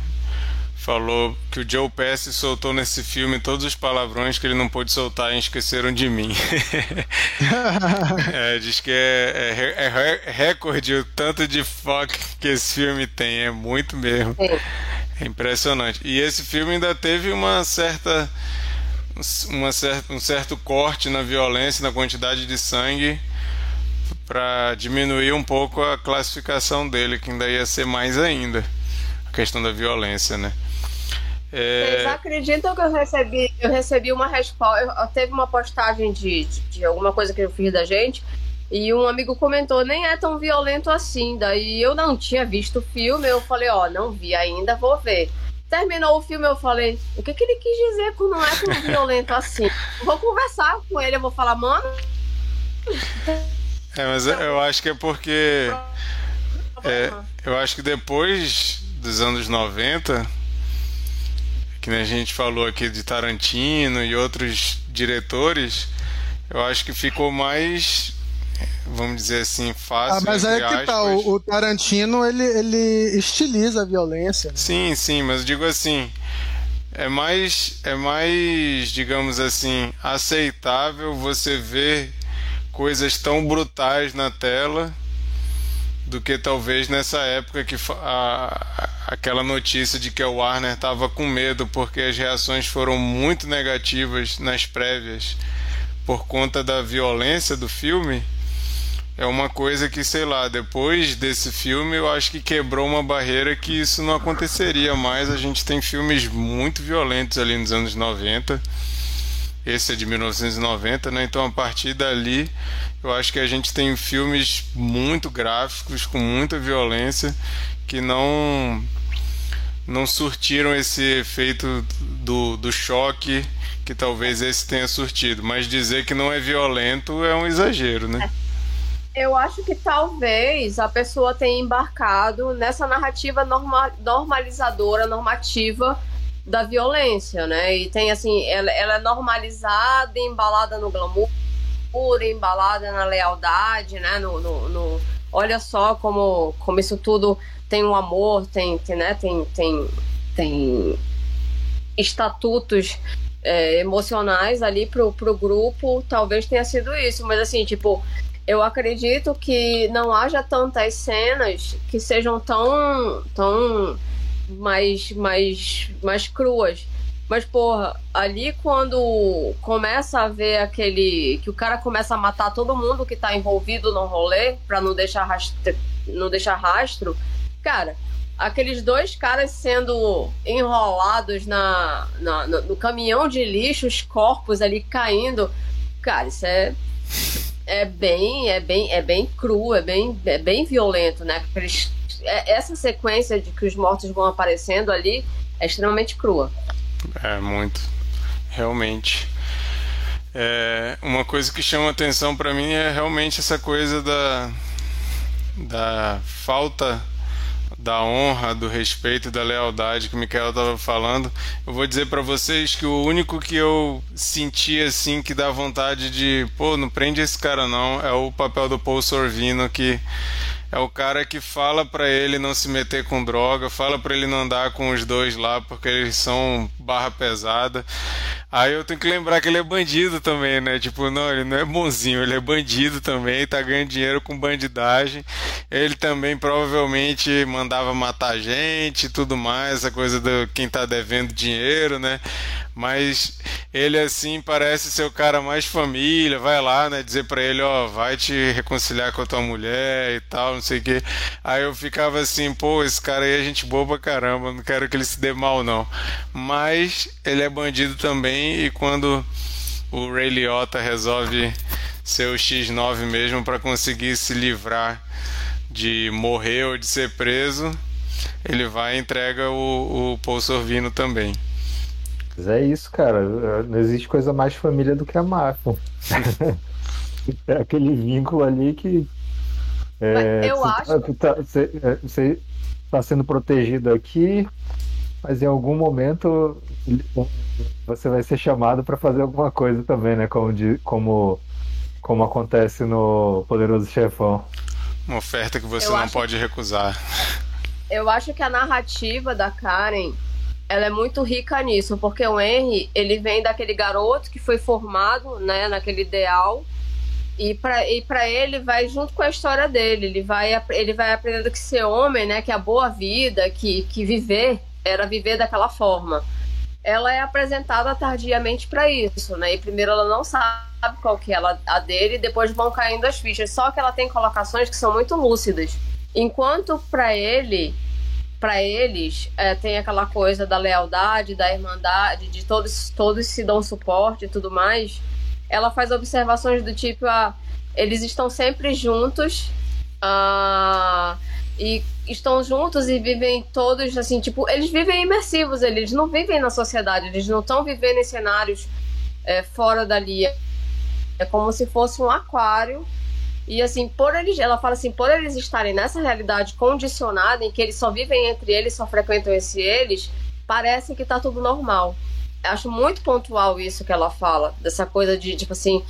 falou que o Joe Pesci soltou nesse filme todos os palavrões que ele não pôde soltar em Esqueceram de Mim. é, diz que é, é, é, recorde o tanto de fuck que esse filme tem, é muito mesmo. É impressionante. E esse filme ainda teve uma certa, uma certa um certo corte na violência, na quantidade de sangue para diminuir um pouco a classificação dele, que ainda ia ser mais ainda a questão da violência, né? É... Vocês acreditam que eu recebi, eu recebi uma resposta, teve uma postagem de, de, de, alguma coisa que eu fiz da gente, e um amigo comentou, nem é tão violento assim. Daí eu não tinha visto o filme, eu falei, ó, oh, não vi ainda, vou ver. Terminou o filme, eu falei, o que, que ele quis dizer com não é tão violento assim? Vou conversar com ele, eu vou falar, mano. É, mas eu acho que é porque. É, eu acho que depois dos anos 90, que a gente falou aqui de Tarantino e outros diretores, eu acho que ficou mais vamos dizer assim, fácil. Ah, mas aí que tá, o, o, Tarantino ele, ele estiliza a violência. Né? Sim, sim, mas digo assim, é mais, é mais, digamos assim, aceitável você ver coisas tão brutais na tela do que talvez nessa época que a, aquela notícia de que o Warner estava com medo porque as reações foram muito negativas nas prévias por conta da violência do filme é uma coisa que, sei lá, depois desse filme eu acho que quebrou uma barreira que isso não aconteceria mais. A gente tem filmes muito violentos ali nos anos 90. Esse é de 1990, né? Então a partir dali eu acho que a gente tem filmes muito gráficos, com muita violência, que não não surtiram esse efeito do, do choque que talvez esse tenha surtido. Mas dizer que não é violento é um exagero, né? É. Eu acho que talvez a pessoa tenha embarcado nessa narrativa norma, normalizadora, normativa da violência, né? E tem assim, ela, ela é normalizada, embalada no glamour, embalada na lealdade, né? No, no, no, olha só como, como isso tudo tem um amor, tem, tem, né? tem, tem, tem estatutos é, emocionais ali pro, pro grupo, talvez tenha sido isso, mas assim, tipo, eu acredito que não haja tantas cenas que sejam tão tão mais mais mais cruas. Mas porra, ali quando começa a ver aquele que o cara começa a matar todo mundo que tá envolvido no rolê para não deixar rastro, não deixar rastro, cara, aqueles dois caras sendo enrolados na, na no, no caminhão de lixo, os corpos ali caindo, cara, isso é é bem, é bem, é bem cru, é bem, é bem violento, né? É, essa sequência de que os mortos vão aparecendo ali é extremamente crua. É muito, realmente. É, uma coisa que chama atenção para mim é realmente essa coisa da da falta da honra, do respeito, da lealdade que o Mikael estava falando. Eu vou dizer para vocês que o único que eu senti assim que dá vontade de, pô, não prende esse cara não, é o papel do Paul Sorvino que é o cara que fala para ele não se meter com droga, fala para ele não andar com os dois lá porque eles são barra pesada. Aí eu tenho que lembrar que ele é bandido também, né? Tipo, não, ele não é bonzinho, ele é bandido também, tá ganhando dinheiro com bandidagem. Ele também provavelmente mandava matar gente e tudo mais, essa coisa do quem tá devendo dinheiro, né? Mas ele assim parece ser o cara mais família, vai lá, né, dizer para ele, ó, vai te reconciliar com a tua mulher e tal, não sei o quê. Aí eu ficava assim, pô, esse cara aí é gente boa pra caramba, não quero que ele se dê mal não. Mas ele é bandido também e quando o Ray Liotta resolve ser o X9 mesmo para conseguir se livrar de morrer ou de ser preso, ele vai e entrega o, o Paul Sorvino também. Mas é isso, cara. Não existe coisa mais família do que a máfia. é aquele vínculo ali que. É, eu você, acho. Tá, você, você está sendo protegido aqui, mas em algum momento você vai ser chamado para fazer alguma coisa também, né? Como, de, como, como acontece no Poderoso Chefão. Uma oferta que você eu não acho... pode recusar. Eu acho que a narrativa da Karen ela é muito rica nisso, porque o Henry, ele vem daquele garoto que foi formado, né, naquele ideal, e para e para ele vai junto com a história dele, ele vai ele vai aprendendo que ser homem, né, que a boa vida, que que viver era viver daquela forma. Ela é apresentada tardiamente para isso, né? E primeiro ela não sabe qual que é a dele, e depois vão caindo as fichas. Só que ela tem colocações que são muito lúcidas. Enquanto para ele para eles é, tem aquela coisa da lealdade, da irmandade, de todos todos se dão suporte e tudo mais. Ela faz observações do tipo, ah, eles estão sempre juntos ah, e estão juntos e vivem todos assim, tipo, eles vivem imersivos, eles não vivem na sociedade, eles não estão vivendo em cenários é, fora dali. É como se fosse um aquário. E assim, por eles, ela fala assim, por eles estarem nessa realidade condicionada, em que eles só vivem entre eles, só frequentam esse eles, parece que tá tudo normal. Eu acho muito pontual isso que ela fala, dessa coisa de, tipo assim,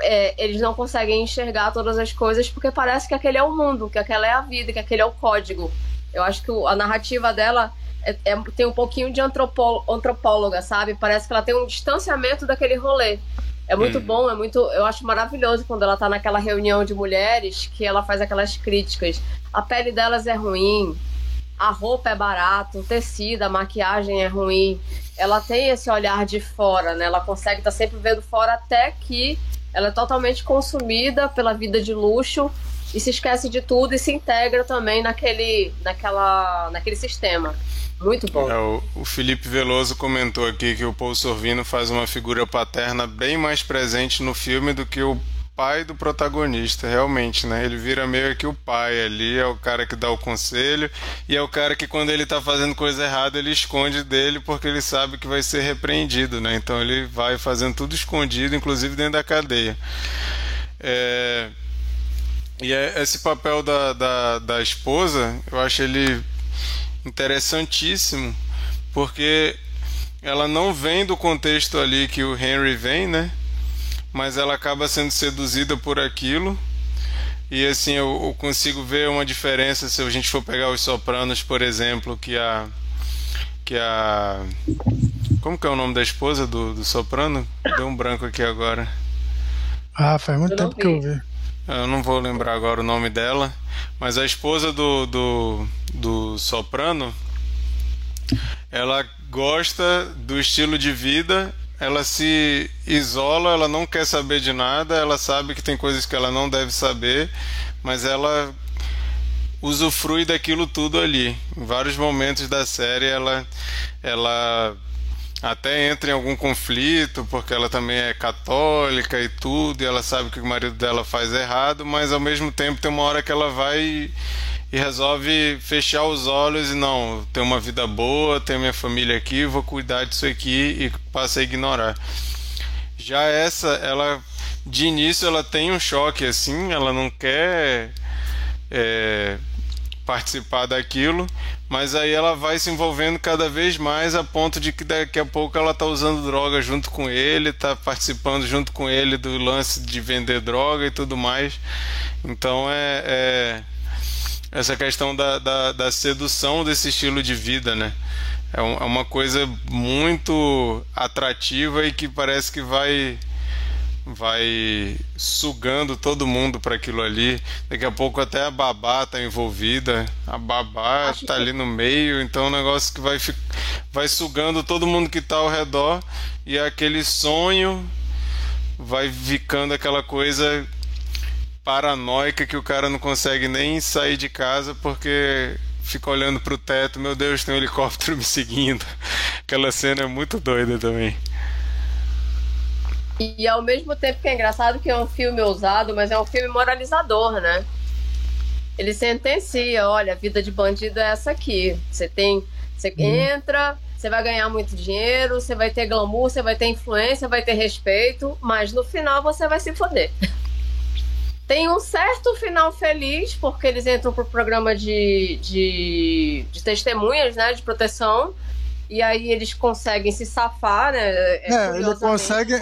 é, eles não conseguem enxergar todas as coisas porque parece que aquele é o mundo, que aquela é a vida, que aquele é o código. Eu acho que a narrativa dela é, é, tem um pouquinho de antropóloga, sabe? Parece que ela tem um distanciamento daquele rolê. É muito hum. bom, é muito. Eu acho maravilhoso quando ela tá naquela reunião de mulheres que ela faz aquelas críticas. A pele delas é ruim, a roupa é barata, o tecido, a maquiagem é ruim. Ela tem esse olhar de fora, né? Ela consegue estar tá sempre vendo fora até que ela é totalmente consumida pela vida de luxo e se esquece de tudo e se integra também naquele, naquela, naquele sistema. Muito bom. É, o, o, Felipe Veloso comentou aqui que o Paul Sorvino faz uma figura paterna bem mais presente no filme do que o pai do protagonista, realmente, né? Ele vira meio que o pai ali, é o cara que dá o conselho e é o cara que quando ele tá fazendo coisa errada, ele esconde dele porque ele sabe que vai ser repreendido, né? Então ele vai fazendo tudo escondido, inclusive dentro da cadeia. É... E é esse papel da, da, da esposa, eu acho ele interessantíssimo, porque ela não vem do contexto ali que o Henry vem, né? mas ela acaba sendo seduzida por aquilo. E assim, eu, eu, consigo ver uma diferença se a gente for pegar os sopranos, por exemplo, que a. Que a. Como que é o nome da esposa do, do soprano? Deu um branco aqui agora. Ah, faz muito tempo que eu vi. Eu não vou lembrar agora o nome dela, mas a esposa do, do, do soprano, ela gosta do estilo de vida ela se isola, ela não quer saber de nada, ela sabe que tem coisas que ela não deve saber, mas ela usufrui daquilo tudo ali. Em vários momentos da série ela ela até entra em algum conflito, porque ela também é católica e tudo, e ela sabe que o marido dela faz errado, mas ao mesmo tempo tem uma hora que ela vai e resolve fechar os olhos e não, ter uma vida boa, ter minha família aqui, vou cuidar disso aqui e passa a ignorar. Já essa, ela de início ela tem um choque assim, ela não quer é, participar daquilo, mas aí ela vai se envolvendo cada vez mais a ponto de que daqui a pouco ela está usando droga junto com ele, está participando junto com ele do lance de vender droga e tudo mais. Então é, é essa questão da, da, da sedução desse estilo de vida, né? É, um, é uma coisa muito atrativa e que parece que vai vai sugando todo mundo para aquilo ali. Daqui a pouco até a babá tá envolvida, a babá Acho tá que... ali no meio, então é um negócio que vai vai sugando todo mundo que tá ao redor e aquele sonho vai ficando aquela coisa paranoica que o cara não consegue nem sair de casa porque fica olhando pro teto, meu Deus, tem um helicóptero me seguindo. Aquela cena é muito doida também. E ao mesmo tempo que é engraçado que é um filme ousado, mas é um filme moralizador, né? Ele sentencia, olha, a vida de bandido é essa aqui. Você tem, você hum. entra, você vai ganhar muito dinheiro, você vai ter glamour, você vai ter influência, vai ter respeito, mas no final você vai se foder. Tem um certo final feliz, porque eles entram pro programa de, de, de testemunhas, né? De proteção. E aí eles conseguem se safar, né? É, é ele consegue.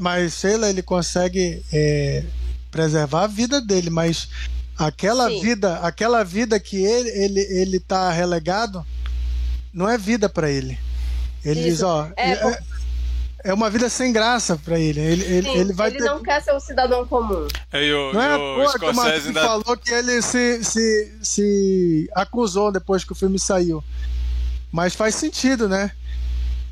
Mas, Sheila, ele consegue é, preservar a vida dele, mas aquela Sim. vida, aquela vida que ele, ele, ele tá relegado, não é vida para ele. Ele Isso. diz, ó. É, é, é uma vida sem graça para ele. Ele, ele, Sim, ele, vai ele ter... não quer ser um cidadão comum. É, eu, não é que o Martin ainda... falou que ele se, se, se acusou depois que o filme saiu. Mas faz sentido, né?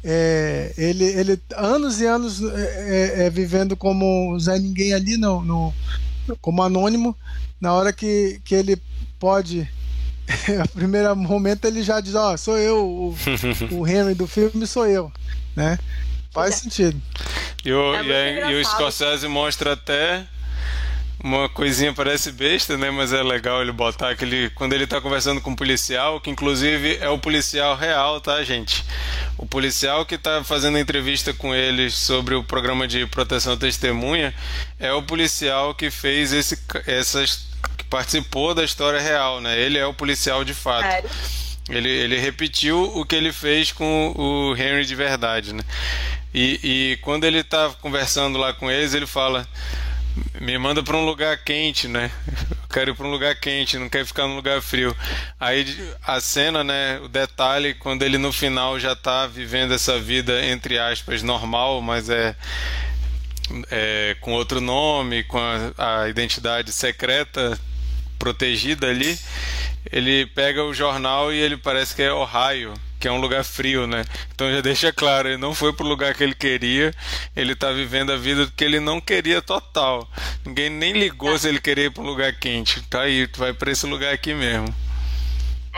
É, ele, ele anos e anos é, é, é vivendo como Zé Ninguém ali, no, no, como anônimo, na hora que, que ele pode. a primeiro momento ele já diz: Ó, oh, sou eu, o, o Henry do filme sou eu, né? Faz sentido. E o, é e, e o Scorsese mostra até uma coisinha parece besta, né? Mas é legal ele botar aquele. Quando ele tá conversando com um policial, que inclusive é o policial real, tá, gente? O policial que tá fazendo entrevista com eles sobre o programa de proteção à testemunha é o policial que fez esse, essas. que participou da história real, né? Ele é o policial de fato. Sério? Ele, ele repetiu o que ele fez com o Henry de verdade, né? E, e quando ele tá conversando lá com eles, ele fala me manda para um lugar quente, né? Eu quero ir para um lugar quente, não quero ficar num lugar frio. Aí a cena, né? O detalhe, quando ele no final já está vivendo essa vida, entre aspas, normal, mas é, é com outro nome, com a, a identidade secreta protegida ali, ele pega o jornal e ele parece que é Ohio que é um lugar frio, né? Então já deixa claro, ele não foi pro lugar que ele queria, ele tá vivendo a vida que ele não queria total. Ninguém nem ligou se ele queria ir para um lugar quente. Tá aí, tu vai para esse lugar aqui mesmo.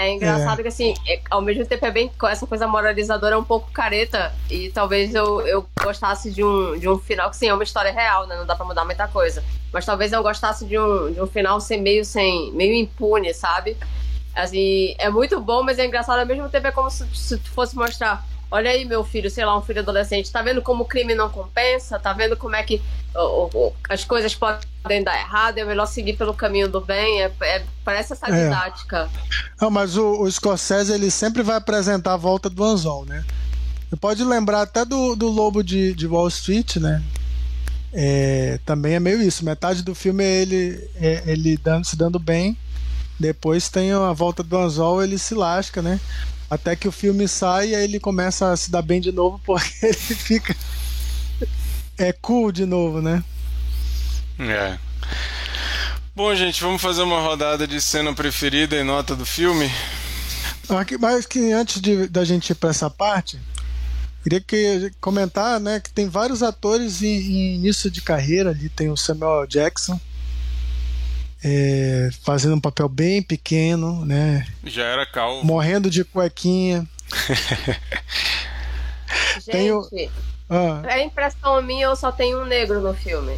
É engraçado é. que, assim, é, ao mesmo tempo é bem. Essa coisa moralizadora é um pouco careta. E talvez eu, eu gostasse de um, de um final que, sim, é uma história real, né? Não dá pra mudar muita coisa. Mas talvez eu gostasse de um, de um final sem meio, sem, meio impune, sabe? Assim, é muito bom, mas é engraçado ao mesmo tempo. É como se, se fosse mostrar: olha aí, meu filho, sei lá, um filho adolescente, tá vendo como o crime não compensa? Tá vendo como é que oh, oh, as coisas podem dar errado? É melhor seguir pelo caminho do bem. É, é parece essa é. didática. Não, mas o, o Scorsese ele sempre vai apresentar a volta do anzol, né? Você pode lembrar até do, do Lobo de, de Wall Street, né? É, também é meio isso. Metade do filme é ele, é, ele dando, se dando bem depois tem a volta do anzol, ele se lasca, né? Até que o filme sai e aí ele começa a se dar bem de novo porque ele fica. É cool de novo, né? É. Bom, gente, vamos fazer uma rodada de cena preferida e nota do filme. Mas que antes de, da gente ir para essa parte, queria que comentar, né, que tem vários atores em, em início de carreira ali. Tem o Samuel Jackson, é, fazendo um papel bem pequeno, né? Já era calvo. Morrendo de cuequinha. Gente, Tenho... ah. é impressão minha ou só tem um negro no filme?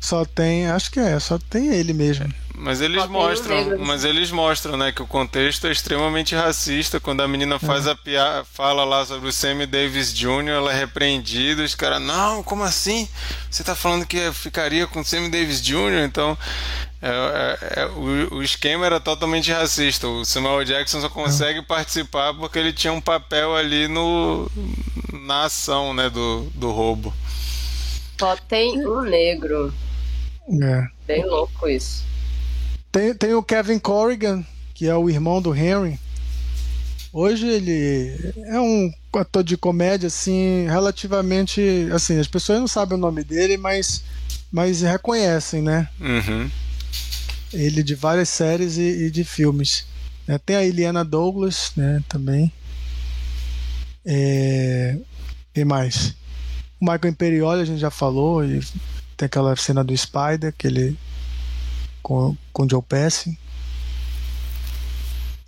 Só tem, acho que é, só tem ele mesmo. Mas eles mostram, mas eles mostram, né, que o contexto é extremamente racista. Quando a menina faz a piada, fala lá sobre o Sammy Davis Jr., ela é repreendida, os caras, não, como assim? Você tá falando que ficaria com o Sammy Davis Jr., então é, é, é, o, o, esquema era totalmente racista. O Samuel Jackson só consegue participar porque ele tinha um papel ali no na ação, né, do, do roubo. Só tem um negro. É. Bem louco isso. Tem, tem o Kevin Corrigan, que é o irmão do Henry. Hoje ele é um ator de comédia, assim, relativamente. Assim, as pessoas não sabem o nome dele, mas, mas reconhecem, né? Uhum. Ele de várias séries e, e de filmes. É, tem a Eliana Douglas, né? Também. É, mais? O Michael Imperioli, a gente já falou. E tem aquela cena do Spider, que ele com, com Joe Pesci.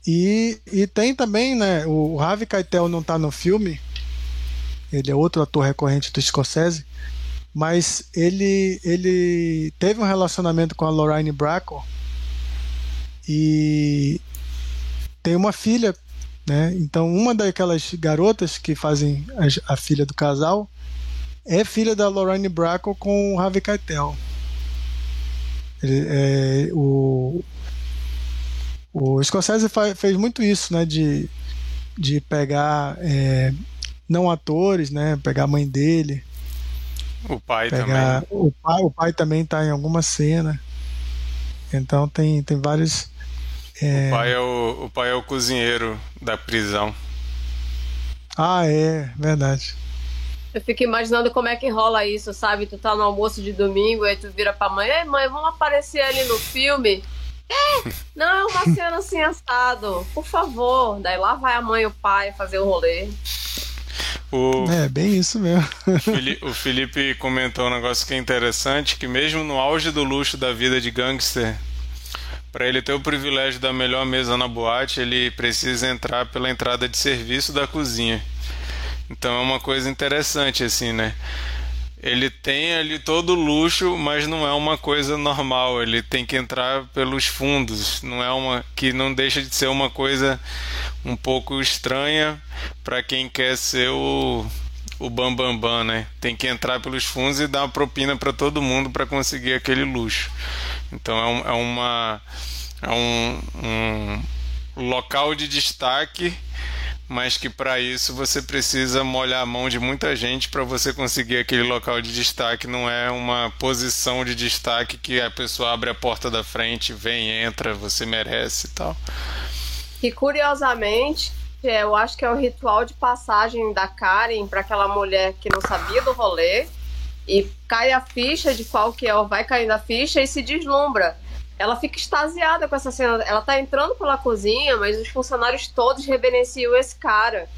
E, e tem também, né? O Harvey Keitel não está no filme. Ele é outro ator recorrente do Scorsese. Mas ele, ele teve um relacionamento com a Lorraine Bracco. E tem uma filha, né? Então, uma daquelas garotas que fazem a, a filha do casal é filha da Lorraine Bracco com o Harvey Keitel. É, o, o Scorsese fez muito isso, né? De, de pegar é, não atores, né? Pegar a mãe dele. O pai pegar, também. O pai, o pai também está em alguma cena. Então tem, tem vários. É... O, pai é o, o pai é o cozinheiro da prisão. Ah, é, verdade. Eu fico imaginando como é que rola isso, sabe? Tu tá no almoço de domingo, aí tu vira pra mãe, ei mãe, vamos aparecer ali no filme? É, não, é uma cena assim assado, por favor. Daí lá vai a mãe e o pai fazer o rolê. O... É, bem isso mesmo. o Felipe comentou um negócio que é interessante, que mesmo no auge do luxo da vida de gangster, para ele ter o privilégio da melhor mesa na boate, ele precisa entrar pela entrada de serviço da cozinha. Então é uma coisa interessante, assim, né? ele tem ali todo o luxo, mas não é uma coisa normal. Ele tem que entrar pelos fundos. Não é uma que não deixa de ser uma coisa um pouco estranha para quem quer ser o o bambambam, bam, bam, né? Tem que entrar pelos fundos e dar uma propina para todo mundo para conseguir aquele luxo. Então é, um, é uma é um, um local de destaque mas que para isso você precisa molhar a mão de muita gente para você conseguir aquele local de destaque. Não é uma posição de destaque que a pessoa abre a porta da frente, vem, entra, você merece e tal. E curiosamente, eu acho que é o ritual de passagem da Karen para aquela mulher que não sabia do rolê e cai a ficha de qual que é, vai caindo a ficha e se deslumbra ela fica extasiada com essa cena. Ela tá entrando pela cozinha, mas os funcionários todos reverenciam esse cara.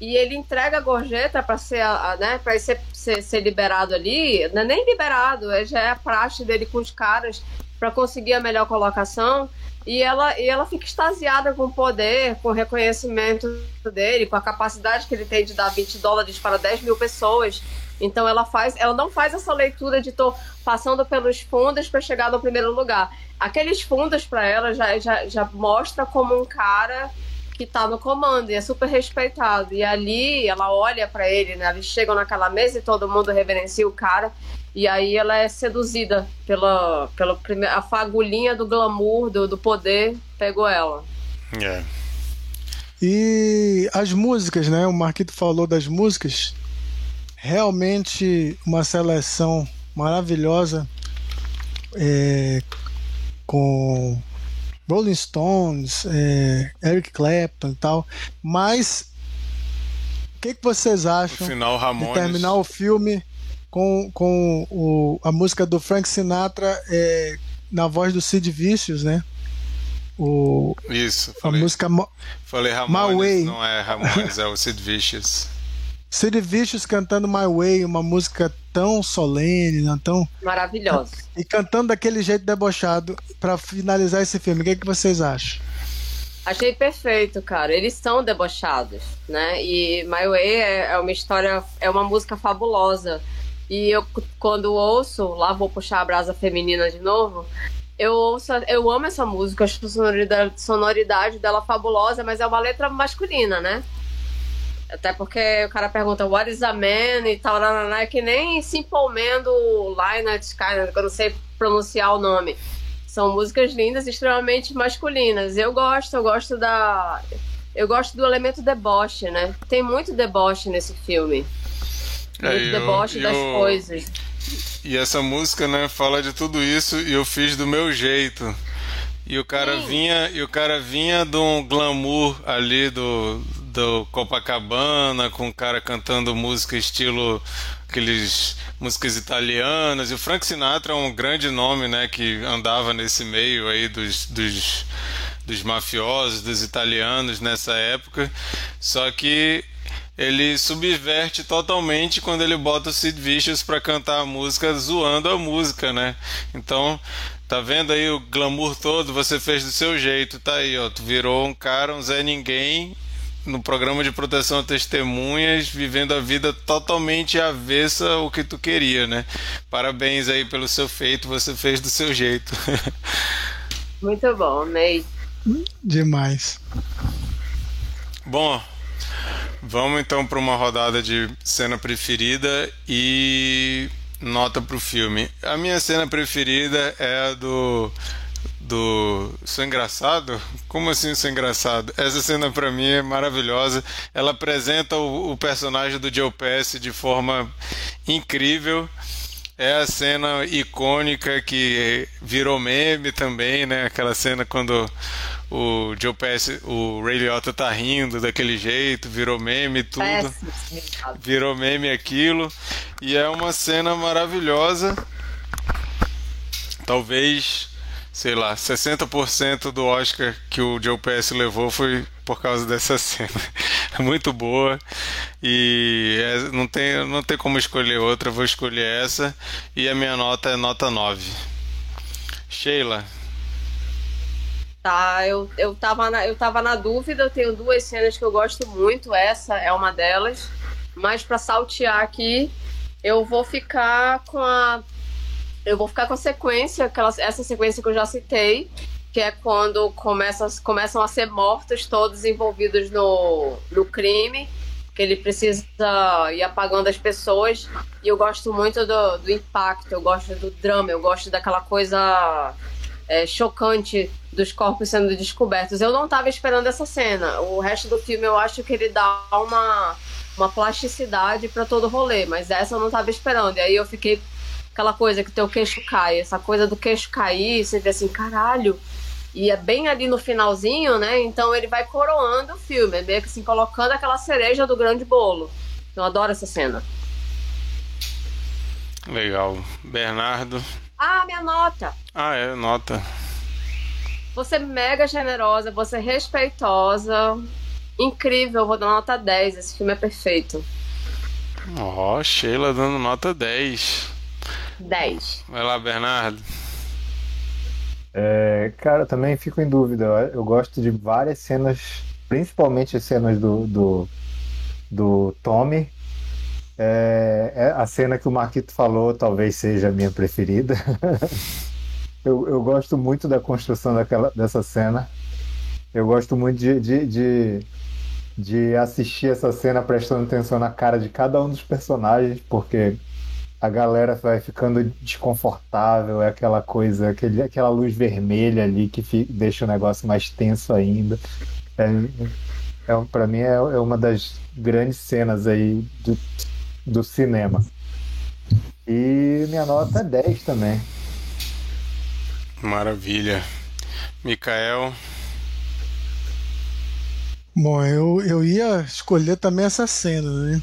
E ele entrega a gorjeta para ser, né, ser, ser, ser, liberado ali. Não é nem liberado, é, já é a praxe dele com os caras para conseguir a melhor colocação. E ela, e ela fica extasiada com o poder, com o reconhecimento dele, com a capacidade que ele tem de dar 20 dólares para 10 mil pessoas. Então ela faz, ela não faz essa leitura de tô passando pelos fundos para chegar no primeiro lugar. Aqueles fundos para ela já, já, já mostra como um cara que tá no comando e é super respeitado. E ali ela olha para ele, né? Eles chegam naquela mesa e todo mundo reverencia o cara. E aí ela é seduzida pela, pela primeira, a fagulhinha do glamour, do, do poder, pegou ela. É. E as músicas, né? O Marquito falou das músicas realmente uma seleção maravilhosa é, com Rolling Stones, é, Eric Clapton e tal. Mas o que, que vocês acham final, de terminar o filme com, com o, a música do Frank Sinatra é, na voz do Sid Vicious, né? O, Isso, falei, a música falei Ramones, não é Ramones, é o Sid Vicious. Sid Vicious cantando My Way, uma música tão solene, né? tão maravilhosa. E cantando daquele jeito debochado para finalizar esse filme. O que, é que vocês acham? Achei perfeito, cara. Eles são debochados, né? E My Way é, é uma história, é uma música fabulosa. E eu, quando ouço, lá vou puxar a brasa feminina de novo, eu ouço, eu amo essa música, acho a sonoridade, sonoridade dela fabulosa, mas é uma letra masculina, né? Até porque o cara pergunta what is a man e tal, nananá, é que nem Simple Man do Lionel Skynet, que eu não sei pronunciar o nome. São músicas lindas, extremamente masculinas. Eu gosto, eu gosto da. Eu gosto do elemento deboche, né? Tem muito deboche nesse filme. É, muito eu, deboche eu, das coisas. E essa música, né, fala de tudo isso e eu fiz do meu jeito. E o cara Sim. vinha, e o cara vinha de um glamour ali do do Copacabana, com o cara cantando música estilo aqueles músicas italianas. E o Frank Sinatra é um grande nome, né, que andava nesse meio aí dos, dos, dos mafiosos, dos italianos nessa época. Só que ele subverte totalmente quando ele bota o Sid Vicious para cantar a música zoando a música, né? Então, tá vendo aí o glamour todo, você fez do seu jeito, tá aí, ó, tu virou um cara, um Zé Ninguém no programa de proteção a testemunhas, vivendo a vida totalmente avessa ao que tu queria, né? Parabéns aí pelo seu feito, você fez do seu jeito. Muito bom, amei. Demais. Bom, vamos então para uma rodada de cena preferida e nota para o filme. A minha cena preferida é a do do Sou Engraçado? Como assim Sou Engraçado? Essa cena para mim é maravilhosa. Ela apresenta o, o personagem do Joe Pesci de forma incrível. É a cena icônica que virou meme também, né? Aquela cena quando o Joe Pesci, o Ray Liotta tá rindo daquele jeito, virou meme tudo. Virou meme aquilo. E é uma cena maravilhosa. Talvez sei lá, 60% do Oscar que o Joe Pesci levou foi por causa dessa cena. É muito boa e é, não, tem, não tem como escolher outra, vou escolher essa e a minha nota é nota 9. Sheila. Tá, eu, eu, tava na, eu tava na dúvida, eu tenho duas cenas que eu gosto muito, essa é uma delas, mas para saltear aqui, eu vou ficar com a. Eu vou ficar com a sequência, aquela, essa sequência que eu já citei, que é quando começa, começam a ser mortos todos envolvidos no, no crime, que ele precisa ir apagando as pessoas. E eu gosto muito do, do impacto, eu gosto do drama, eu gosto daquela coisa é, chocante dos corpos sendo descobertos. Eu não estava esperando essa cena. O resto do filme eu acho que ele dá uma, uma plasticidade para todo o rolê, mas essa eu não estava esperando. E aí eu fiquei aquela coisa que teu queixo cai, essa coisa do queixo cair, você vê assim, caralho. E é bem ali no finalzinho, né? Então ele vai coroando o filme, é meio que assim, colocando aquela cereja do grande bolo. Eu adoro essa cena. Legal. Bernardo. Ah, minha nota. Ah, é, nota. Você é mega generosa, você é respeitosa. Incrível, vou dar nota 10. Esse filme é perfeito. Ó, oh, Sheila dando nota 10. 10. Vai lá, Bernardo. É, cara, também fico em dúvida. Eu gosto de várias cenas, principalmente as cenas do, do, do Tommy. É, é a cena que o Marquito falou talvez seja a minha preferida. eu, eu gosto muito da construção daquela, dessa cena. Eu gosto muito de, de, de, de assistir essa cena prestando atenção na cara de cada um dos personagens, porque a galera vai ficando desconfortável, é aquela coisa, aquele, aquela luz vermelha ali que fica, deixa o negócio mais tenso ainda. É, é, para mim é, é, uma das grandes cenas aí do, do cinema. E minha nota é 10 também. Maravilha. Mikael. Bom, eu, eu ia escolher também essa cena, né?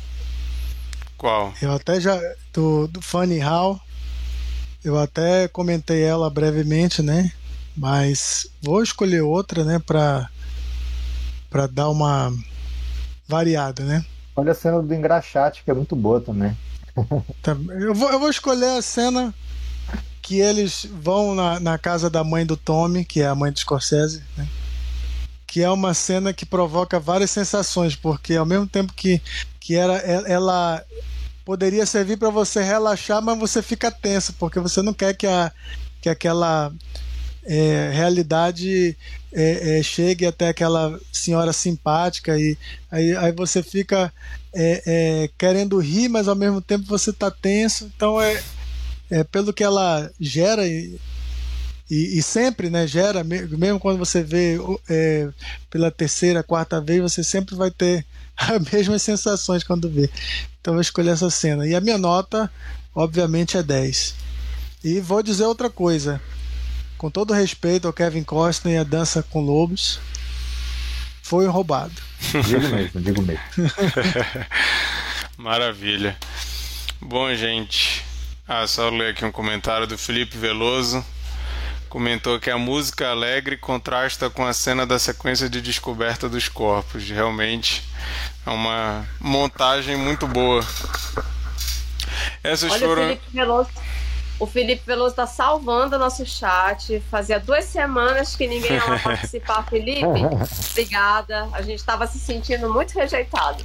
Qual? Eu até já. Do, do Funny How. Eu até comentei ela brevemente, né? Mas vou escolher outra, né? Pra, pra dar uma variada, né? Olha a cena do engraxate, que é muito boa também. Tá, eu vou, eu vou escolher a cena que eles vão na, na casa da mãe do Tommy, que é a mãe do Scorsese, né? que é uma cena que provoca várias sensações, porque ao mesmo tempo que, que era, ela poderia servir para você relaxar, mas você fica tenso, porque você não quer que, a, que aquela é, realidade é, é, chegue até aquela senhora simpática e aí, aí você fica é, é, querendo rir, mas ao mesmo tempo você está tenso. Então é, é pelo que ela gera e, e, e, sempre né, gera, mesmo quando você vê é, pela terceira, quarta vez, você sempre vai ter as mesmas sensações quando vê. Então eu vou escolher essa cena. E a minha nota, obviamente, é 10. E vou dizer outra coisa com todo respeito ao Kevin Costner e a dança com lobos, foi roubado. Digo mesmo, digo mesmo. Maravilha. Bom, gente, ah, só ler aqui um comentário do Felipe Veloso. Comentou que a música alegre contrasta com a cena da sequência de descoberta dos corpos. Realmente é uma montagem muito boa. Essas Olha, foram. Felipe Veloso o Felipe Veloso está salvando o nosso chat. Fazia duas semanas que ninguém ia participar. Felipe, obrigada. A gente estava se sentindo muito rejeitado.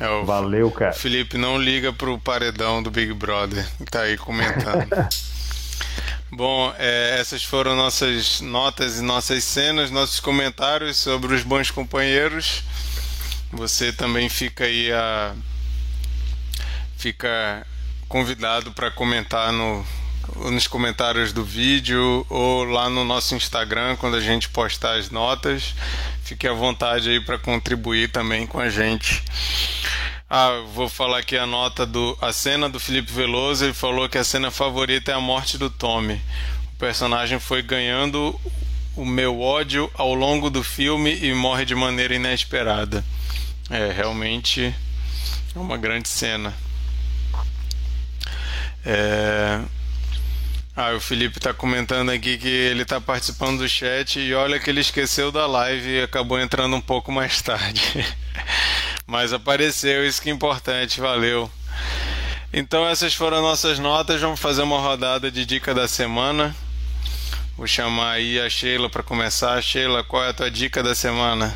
É, o Valeu, cara. Felipe não liga pro paredão do Big Brother. Tá aí comentando. Bom, é, essas foram nossas notas e nossas cenas, nossos comentários sobre os bons companheiros. Você também fica aí a fica convidado para comentar no nos comentários do vídeo ou lá no nosso Instagram quando a gente postar as notas. Fique à vontade aí para contribuir também com a gente. Ah, vou falar aqui a nota do a cena do Felipe Veloso, ele falou que a cena favorita é a morte do Tommy. O personagem foi ganhando o meu ódio ao longo do filme e morre de maneira inesperada. É, realmente é uma grande cena. É, ah, o Felipe está comentando aqui que ele está participando do chat e olha que ele esqueceu da live e acabou entrando um pouco mais tarde. Mas apareceu, isso que é importante, valeu. Então essas foram nossas notas, vamos fazer uma rodada de dica da semana. Vou chamar aí a Sheila para começar. Sheila, qual é a tua dica da semana?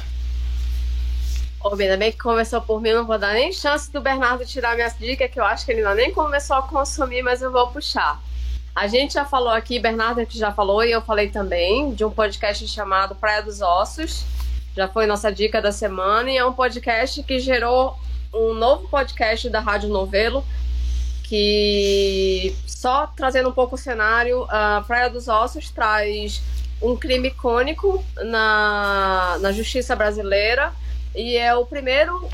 Ô, ainda bem que começou por mim, não vou dar nem chance do Bernardo tirar minha dica, que eu acho que ele ainda nem começou a consumir, mas eu vou puxar. A gente já falou aqui, Bernardo que já falou, e eu falei também, de um podcast chamado Praia dos Ossos. Já foi nossa dica da semana, e é um podcast que gerou um novo podcast da Rádio Novelo, que só trazendo um pouco o cenário, a Praia dos Ossos traz um crime icônico na, na justiça brasileira e é o primeiro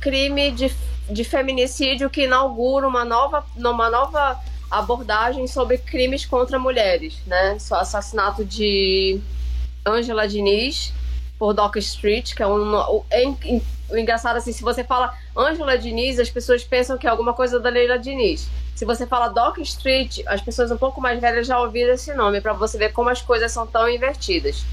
crime de, de feminicídio que inaugura uma nova, uma nova abordagem sobre crimes contra mulheres, né? O assassinato de Angela Diniz por Doc Street, que é um. É, o engraçado assim, se você fala Angela Diniz, as pessoas pensam que é alguma coisa da Leila Diniz. Se você fala Doc Street, as pessoas um pouco mais velhas já ouviram esse nome, para você ver como as coisas são tão invertidas.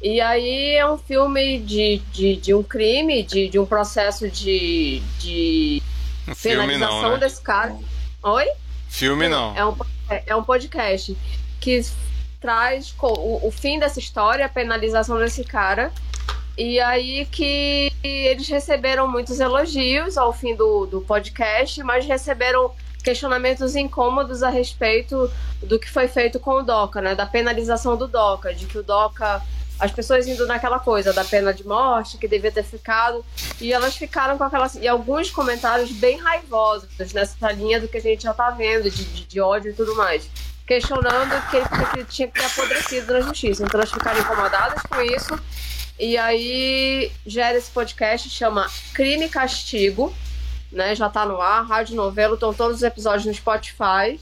E aí é um filme de, de, de um crime, de, de um processo de, de um penalização não, né? desse cara. Oi? Filme não. É um, é, é um podcast que traz o, o fim dessa história, a penalização desse cara. E aí que eles receberam muitos elogios ao fim do, do podcast, mas receberam questionamentos incômodos a respeito do que foi feito com o DOCA, né? Da penalização do DOCA, de que o DOCA as pessoas indo naquela coisa da pena de morte que devia ter ficado e elas ficaram com aquelas e alguns comentários bem raivosos nessa linha do que a gente já tá vendo de, de, de ódio e tudo mais questionando que ele, que ele tinha que ter apodrecido na justiça. Então elas ficaram incomodadas com isso. E aí gera esse podcast chama Crime e Castigo né? Já tá no ar rádio novelo estão todos os episódios no Spotify.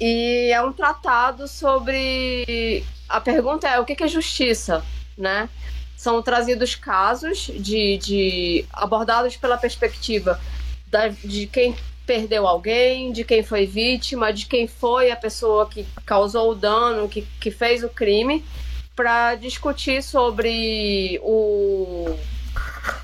E é um tratado sobre a pergunta é o que é justiça, né? São trazidos casos de, de abordados pela perspectiva da, de quem perdeu alguém, de quem foi vítima, de quem foi a pessoa que causou o dano, que, que fez o crime, para discutir sobre o,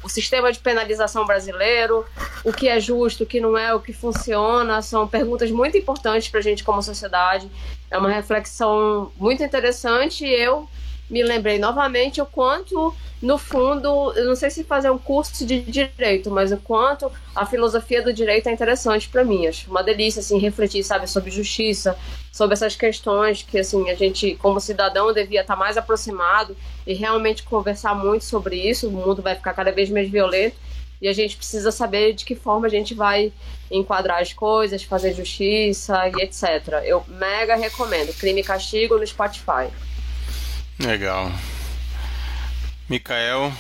o sistema de penalização brasileiro, o que é justo, o que não é, o que funciona. São perguntas muito importantes para a gente como sociedade. É uma reflexão muito interessante e eu me lembrei novamente o quanto, no fundo, eu não sei se fazer um curso de direito, mas o quanto a filosofia do direito é interessante para mim. Acho uma delícia assim refletir, sabe, sobre justiça, sobre essas questões que assim a gente, como cidadão, devia estar mais aproximado e realmente conversar muito sobre isso. O mundo vai ficar cada vez mais violento e a gente precisa saber de que forma a gente vai enquadrar as coisas, fazer justiça e etc. Eu mega recomendo. Crime e Castigo no Spotify. Legal. Mikael.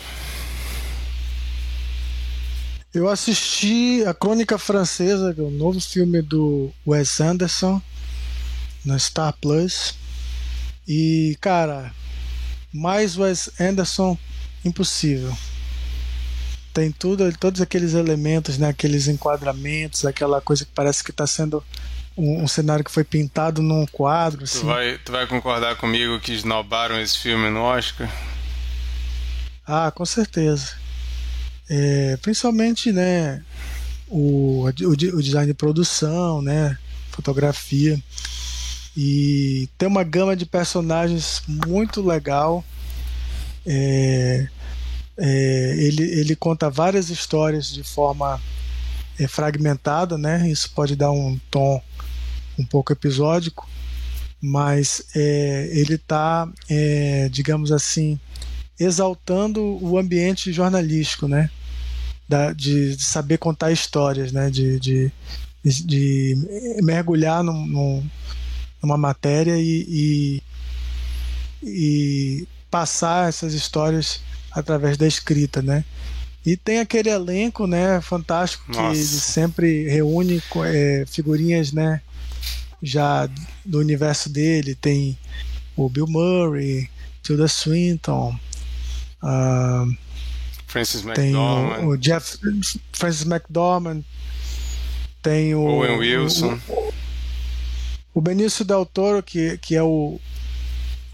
Eu assisti a Crônica Francesa, o novo filme do Wes Anderson, na Star Plus. E, cara, mais Wes Anderson impossível tem tudo, todos aqueles elementos, né, aqueles enquadramentos, aquela coisa que parece que está sendo um, um, cenário que foi pintado num quadro. Assim. Tu, vai, tu vai concordar comigo que esnobaram esse filme no Oscar? Ah, com certeza. É, principalmente, né, o, o, o design de produção, né, fotografia. E tem uma gama de personagens muito legal. É, é, ele, ele conta várias histórias de forma é, fragmentada, né? Isso pode dar um tom um pouco episódico, mas é, ele está, é, digamos assim, exaltando o ambiente jornalístico, né? Da, de, de, saber contar histórias, né? De, de, de mergulhar num, num, numa matéria e, e, e passar essas histórias através da escrita, né? E tem aquele elenco, né, fantástico que ele sempre reúne é, figurinhas, né, já do universo dele. Tem o Bill Murray, Tilda Swinton, uh, Francis tem o, o, Jeff Francis McDormand, tem o Owen Wilson, o, o Benício Del Toro que, que é o,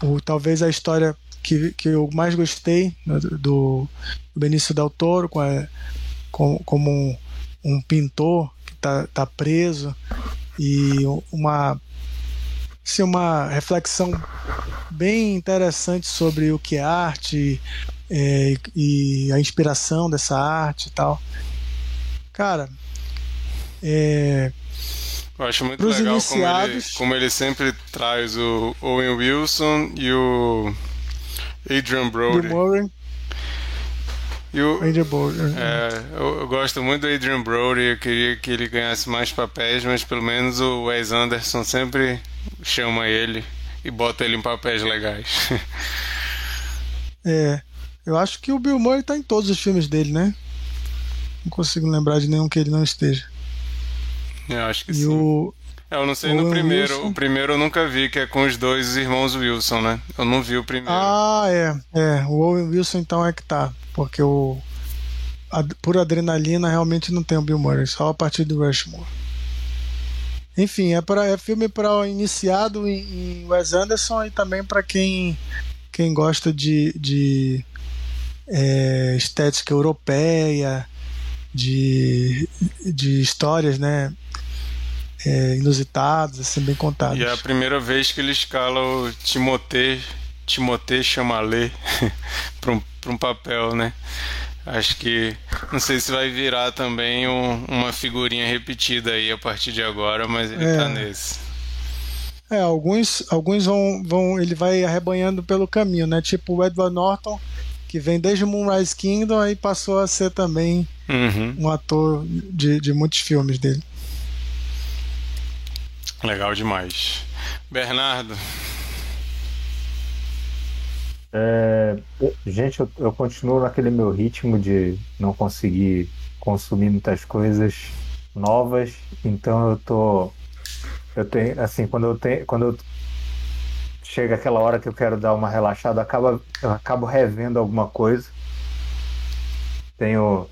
o talvez a história que, que eu mais gostei né, do, do Benício Del Toro com a, com, como um, um, pintor que está tá preso e uma assim, uma reflexão bem interessante sobre o que é arte é, e a inspiração dessa arte e tal. Cara, é, eu acho muito legal iniciados... como, ele, como ele sempre traz o Owen Wilson e o Adrian Brody. E o, Adrian Brody. É, eu, eu, gosto muito do Adrian Brody, eu queria que ele ganhasse mais papéis, mas pelo menos o Wes Anderson sempre chama ele e bota ele em papéis legais. é, eu acho que o Bill Murray tá em todos os filmes dele, né? Não consigo lembrar de nenhum que ele não esteja. Eu acho que e sim. O... Eu não sei no primeiro. Wilson. O primeiro eu nunca vi, que é com os dois irmãos Wilson, né? Eu não vi o primeiro. Ah, é. É, o Owen Wilson então é que tá. Porque o. A, por adrenalina realmente não tem o Bill Murray, só a partir do Rushmore. Enfim, é, pra, é filme para iniciado em, em Wes Anderson e também para quem, quem gosta de, de é, estética europeia, de, de histórias, né? É, inusitadas, assim, bem contadas. E é a primeira vez que ele escala o Timothée, Timothée Chalamet para um, um papel, né? Acho que não sei se vai virar também um, uma figurinha repetida aí a partir de agora, mas ele tá é. tá nesse. É, alguns, alguns vão, vão. Ele vai arrebanhando pelo caminho, né? Tipo o Edward Norton, que vem desde Moonrise Kingdom, aí passou a ser também uhum. um ator de, de muitos filmes dele. Legal demais. Bernardo. É, gente, eu, eu, continuo naquele meu ritmo de não conseguir consumir muitas coisas novas, então eu tô. Eu tenho, assim, quando eu tenho. Quando eu chega aquela hora que eu quero dar uma relaxada, acaba, eu acabo revendo alguma coisa. Tenho.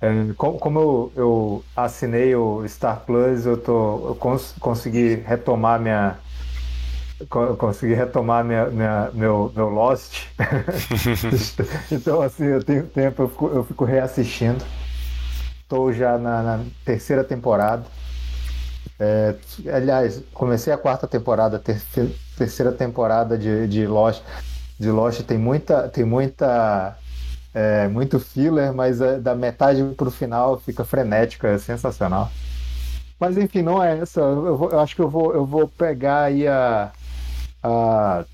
É, como eu, eu, assinei o Star Plus, eu, tô, eu cons, consegui retomar minha. Consegui retomar minha, minha, meu, meu Lost. então, assim, eu tenho tempo, eu fico, eu fico reassistindo. Estou já na, na terceira temporada. É, aliás, comecei a quarta temporada, ter, terceira temporada de, de Lost. De Lost tem muita, tem muita, é, muito filler, mas é, da metade para o final fica frenético, é sensacional. Mas enfim, não é essa. Eu, vou, eu acho que eu vou, eu vou pegar aí a, a,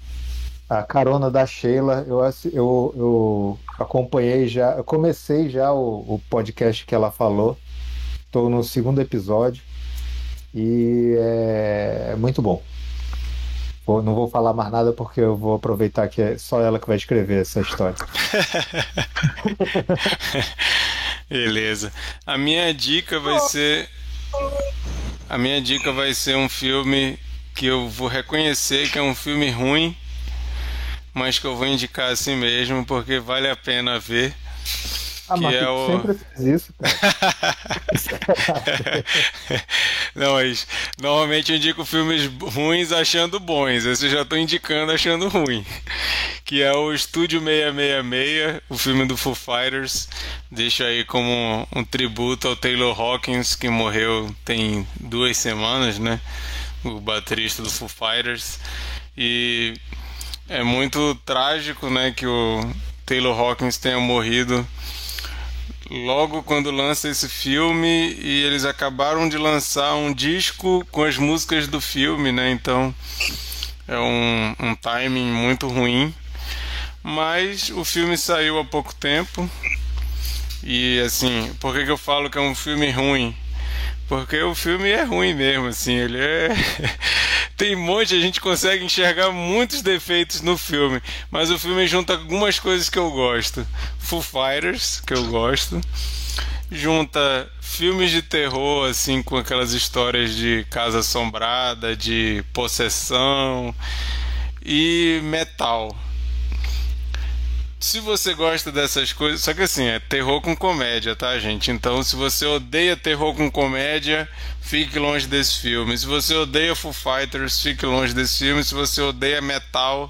a carona da Sheila. Eu, eu, eu acompanhei já, eu comecei já o, o podcast que ela falou. Estou no segundo episódio. E é muito bom. Vou, não vou falar mais nada porque eu vou aproveitar que é só ela que vai escrever essa história. Beleza. A minha dica vai ser. A minha dica vai ser um filme que eu vou reconhecer que é um filme ruim, mas que eu vou indicar assim mesmo porque vale a pena ver. Ah, que é o... sempre fez isso. Não, mas normalmente eu indico filmes ruins achando bons. Esse eu já estou indicando achando ruim. Que é o Estúdio 666, o filme do Foo Fighters. Deixo aí como um, um tributo ao Taylor Hawkins, que morreu tem duas semanas, né? O baterista do Foo Fighters. E é muito trágico, né, que o Taylor Hawkins tenha morrido logo quando lança esse filme e eles acabaram de lançar um disco com as músicas do filme, né? Então é um, um timing muito ruim. Mas o filme saiu há pouco tempo. E assim, por que, que eu falo que é um filme ruim? Porque o filme é ruim mesmo, assim, ele é. Tem um monte, a gente consegue enxergar muitos defeitos no filme, mas o filme junta algumas coisas que eu gosto. Foo Fighters, que eu gosto. Junta filmes de terror, assim, com aquelas histórias de casa assombrada, de possessão e metal se você gosta dessas coisas, só que assim, é terror com comédia, tá, gente? Então, se você odeia terror com comédia, fique longe desse filme. Se você odeia Foo Fighters, fique longe desse filme. Se você odeia metal,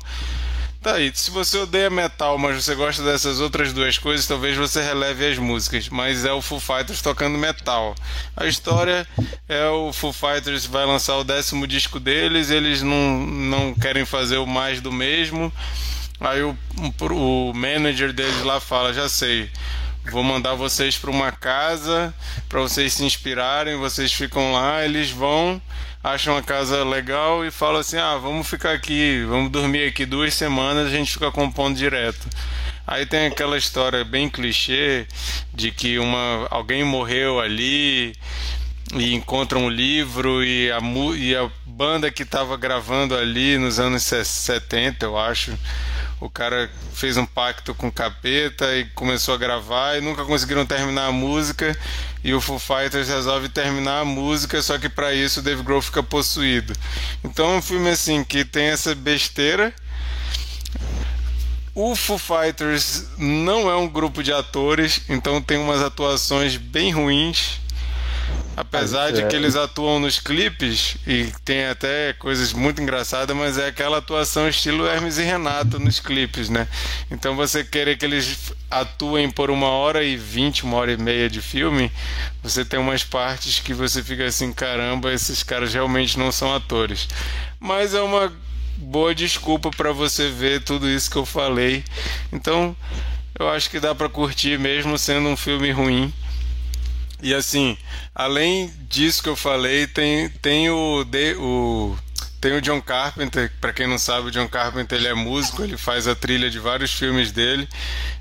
tá aí. Se você odeia metal, mas você gosta dessas outras duas coisas, talvez você releve as músicas. Mas é o Foo Fighters tocando metal. A história é o Foo Fighters vai lançar o décimo disco deles, eles não, não querem fazer o mais do mesmo Aí o, o manager deles lá fala: Já sei, vou mandar vocês para uma casa para vocês se inspirarem. Vocês ficam lá, eles vão, acham a casa legal e falam assim: Ah, vamos ficar aqui, vamos dormir aqui duas semanas. A gente fica compondo direto. Aí tem aquela história bem clichê de que uma alguém morreu ali e encontra um livro e a, e a banda que estava gravando ali nos anos 70, eu acho, o cara fez um pacto com o capeta e começou a gravar e nunca conseguiram terminar a música e o Foo Fighters resolve terminar a música, só que para isso o Dave Grohl fica possuído. Então é um filme assim que tem essa besteira. O Foo Fighters não é um grupo de atores, então tem umas atuações bem ruins Apesar de que eles atuam nos clipes e tem até coisas muito engraçadas, mas é aquela atuação estilo Hermes e Renato nos clipes, né? Então você querer que eles atuem por uma hora e vinte, uma hora e meia de filme, você tem umas partes que você fica assim, caramba, esses caras realmente não são atores. Mas é uma boa desculpa para você ver tudo isso que eu falei. Então, eu acho que dá para curtir mesmo sendo um filme ruim. E assim, além disso que eu falei, tem, tem o, o tem o John Carpenter, para quem não sabe, o John Carpenter ele é músico, ele faz a trilha de vários filmes dele,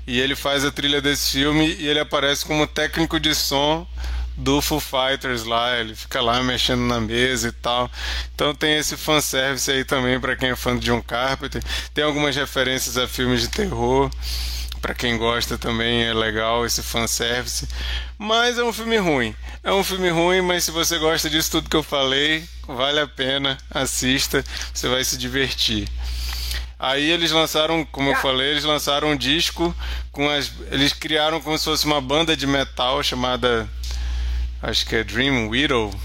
e ele faz a trilha desse filme e ele aparece como técnico de som do Foo Fighters lá, ele fica lá mexendo na mesa e tal. Então tem esse fanservice aí também para quem é fã de John Carpenter. Tem algumas referências a filmes de terror para quem gosta também é legal esse fanservice. Mas é um filme ruim. É um filme ruim, mas se você gosta disso tudo que eu falei, vale a pena, assista, você vai se divertir. Aí eles lançaram, como eu falei, eles lançaram um disco com as. Eles criaram como se fosse uma banda de metal chamada. Acho que é Dream Widow,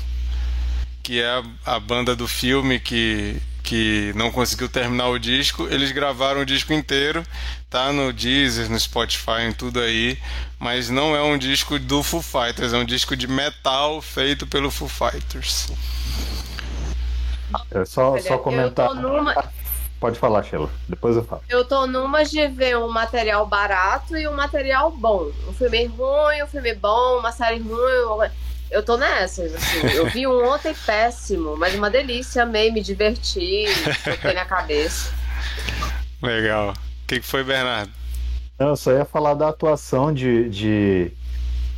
que é a, a banda do filme que que não conseguiu terminar o disco, eles gravaram o disco inteiro, tá no Deezer, no Spotify, em tudo aí, mas não é um disco do Foo Fighters, é um disco de metal feito pelo Foo Fighters. É só, só comentar. Numa... Pode falar, Sheila. Depois eu falo. Eu tô numa de ver um material barato e um material bom. Um filme ruim, um filme bom, uma série ruim. Eu tô nessas, assim. Eu vi um ontem péssimo, mas uma delícia, amei, me diverti, botei na cabeça. Legal. O que, que foi, Bernardo? Não, eu só ia falar da atuação de, de,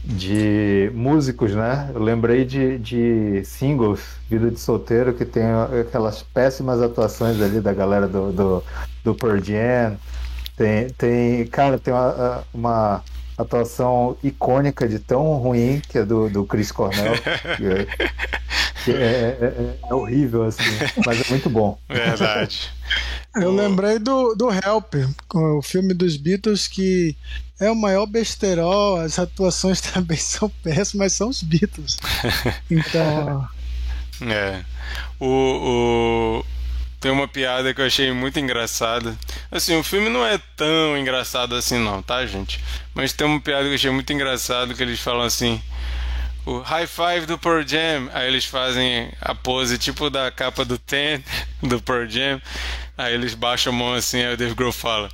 de músicos, né? Eu lembrei de, de singles, Vida de Solteiro, que tem aquelas péssimas atuações ali da galera do, do, do Pearl Jam. Tem, tem, cara, tem uma, uma atuação icônica de tão ruim que é do, do Chris Cornell. que é, que é, é, é, horrível, assim, mas é muito bom. Verdade. Eu lembrei do, do Help, o filme dos Beatles, que é o maior besterol, as atuações também são péssimas, são os Beatles. Então. É. O, o, tem uma piada que eu achei muito engraçada. Assim, o filme não é tão engraçado assim, não, tá, gente? Mas tem uma piada que eu achei muito engraçado que eles falam assim. O high five do Pearl Jam. Aí eles fazem a pose tipo da capa do Ten do Pearl Jam. Aí eles baixam a mão assim, aí o Dave Grohl fala.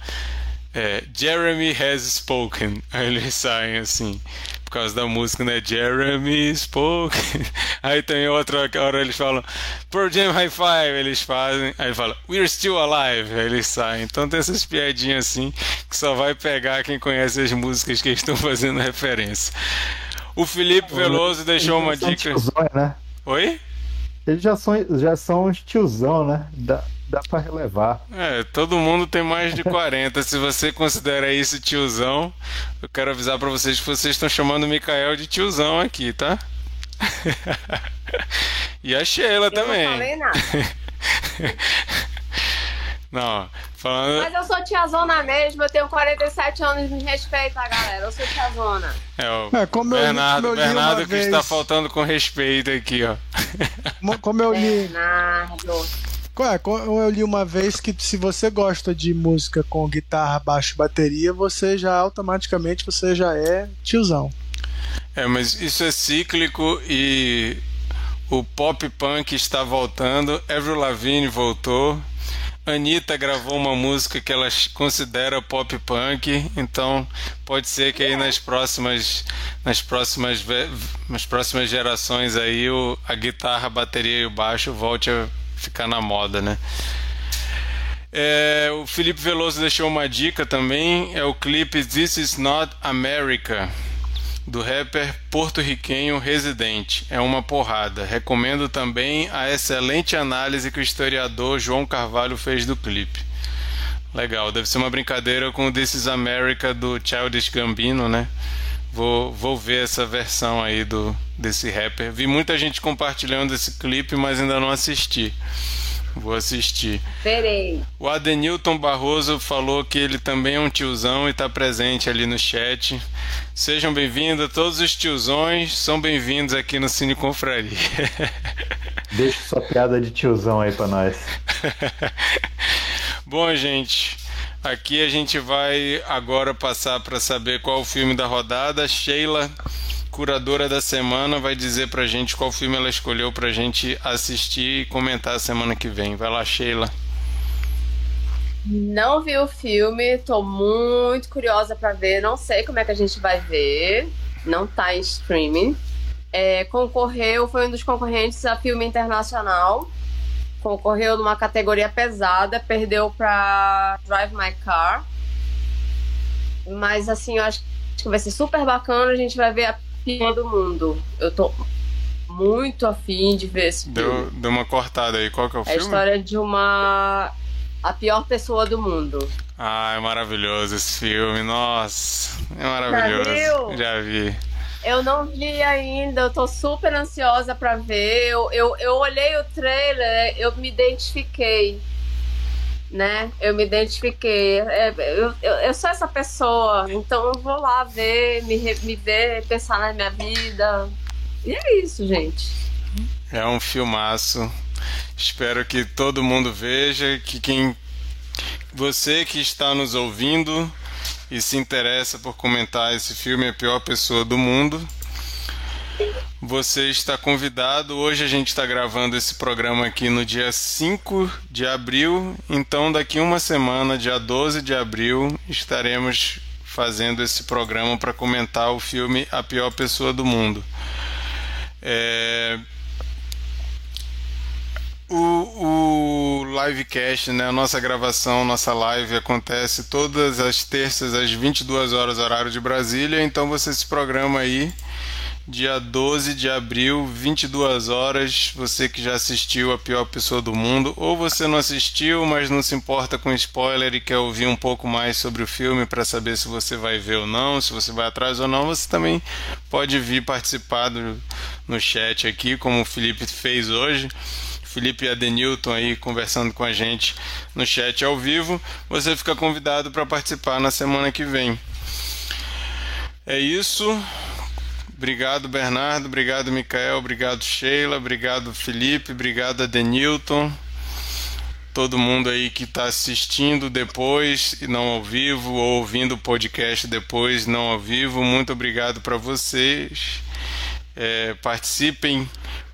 É, Jeremy has spoken. Aí eles saem assim por causa da música, né? Jeremy Spoke. Aí tem outra hora eles falam Pearl Jam High Five, eles fazem. Aí fala We're Still Alive, aí eles saem. Então tem essas piadinhas assim que só vai pegar quem conhece as músicas que eles estão fazendo referência. O Felipe Veloso deixou uma dica. Né? Oi? Eles já são, já são tiozão, né? Da dá para relevar. É, todo mundo tem mais de 40. Se você considera isso tiozão, eu quero avisar para vocês que vocês estão chamando o Mikael de tiozão aqui, tá? e a Sheila eu também. Não falei nada. Não, falando. Mas eu sou tiazona mesmo, eu tenho 47 anos, me respeita, galera. Eu sou tiazona. É, o é, como Bernardo, eu, eu Bernardo que vez... está faltando com respeito aqui, ó. Como eu li. Bernardo. É, eu li uma vez que se você gosta de música com guitarra, baixo bateria, você já automaticamente você já é tiozão. É, mas isso é cíclico e o pop punk está voltando. Avril Lavigne voltou. Anitta gravou uma música que ela considera pop punk, então pode ser que aí nas próximas nas próximas nas próximas gerações aí o, a guitarra, a bateria e o baixo volte a ficar na moda, né? É, o Felipe Veloso deixou uma dica também, é o clipe This Is Not America do rapper porto-riquenho Residente. É uma porrada. Recomendo também a excelente análise que o historiador João Carvalho fez do clipe. Legal, deve ser uma brincadeira com This is America do Childish Gambino, né? Vou, vou ver essa versão aí do desse rapper. Vi muita gente compartilhando esse clipe, mas ainda não assisti. Vou assistir. Verei. O Adenilton Barroso falou que ele também é um tiozão e está presente ali no chat. Sejam bem-vindos, todos os tiozões são bem-vindos aqui no Cine Confraria. Deixa sua piada de tiozão aí para nós. Bom, gente, aqui a gente vai agora passar para saber qual o filme da rodada. Sheila curadora da semana vai dizer pra gente qual filme ela escolheu pra gente assistir e comentar semana que vem. Vai lá, Sheila. Não vi o filme, tô muito curiosa para ver, não sei como é que a gente vai ver. Não tá em streaming. É, concorreu, foi um dos concorrentes a filme internacional. Concorreu numa categoria pesada, perdeu para Drive My Car. Mas assim, eu acho que vai ser super bacana. A gente vai ver a pior do mundo. Eu tô muito afim de ver esse deu, filme. Deu uma cortada aí. Qual que é o é filme? É a história de uma... A pior pessoa do mundo. Ah, é maravilhoso esse filme. Nossa, é maravilhoso. Já, viu? Já vi. Eu não vi ainda, eu tô super ansiosa para ver. Eu, eu, eu olhei o trailer, eu me identifiquei né? Eu me identifiquei. É, eu, eu, eu, sou essa pessoa, então eu vou lá ver, me, me ver, pensar na minha vida. E é isso, gente. É um filmaço. Espero que todo mundo veja, que quem você que está nos ouvindo e se interessa por comentar esse filme é a pior pessoa do mundo. Você está convidado. Hoje a gente está gravando esse programa aqui no dia 5 de abril. Então, daqui uma semana, dia 12 de abril, estaremos fazendo esse programa para comentar o filme A Pior Pessoa do Mundo. É... O, o livecast, né, a nossa gravação, nossa live acontece todas as terças às 22 horas horário de Brasília, então você se programa aí dia 12 de abril, 22 horas. Você que já assistiu A Pior Pessoa do Mundo, ou você não assistiu, mas não se importa com spoiler e quer ouvir um pouco mais sobre o filme para saber se você vai ver ou não, se você vai atrás ou não, você também pode vir participar do, no chat aqui, como o Felipe fez hoje. Felipe e Adenilton aí conversando com a gente no chat ao vivo. Você fica convidado para participar na semana que vem. É isso. Obrigado, Bernardo. Obrigado, Micael. Obrigado, Sheila. Obrigado, Felipe. Obrigado, Adenilton. Todo mundo aí que está assistindo depois, não ao vivo, ou ouvindo o podcast depois, não ao vivo. Muito obrigado para vocês. É, participem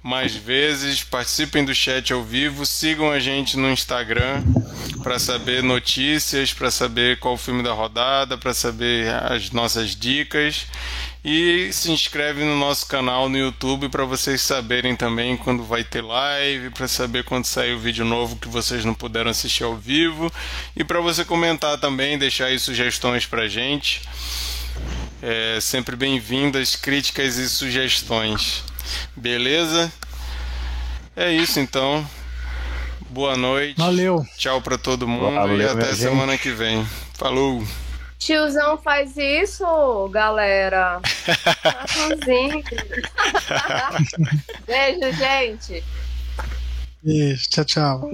mais vezes, participem do chat ao vivo, sigam a gente no Instagram para saber notícias, para saber qual o filme da rodada, para saber as nossas dicas e se inscreve no nosso canal no YouTube para vocês saberem também quando vai ter live, para saber quando sair o vídeo novo que vocês não puderam assistir ao vivo e para você comentar também, deixar aí sugestões para gente. É sempre bem-vindas críticas e sugestões. Beleza? É isso então. Boa noite. Valeu. Tchau para todo mundo Valeu, e até semana que vem. Falou. Tiozão faz isso, galera. Beijo, gente. Beijo, tchau, tchau.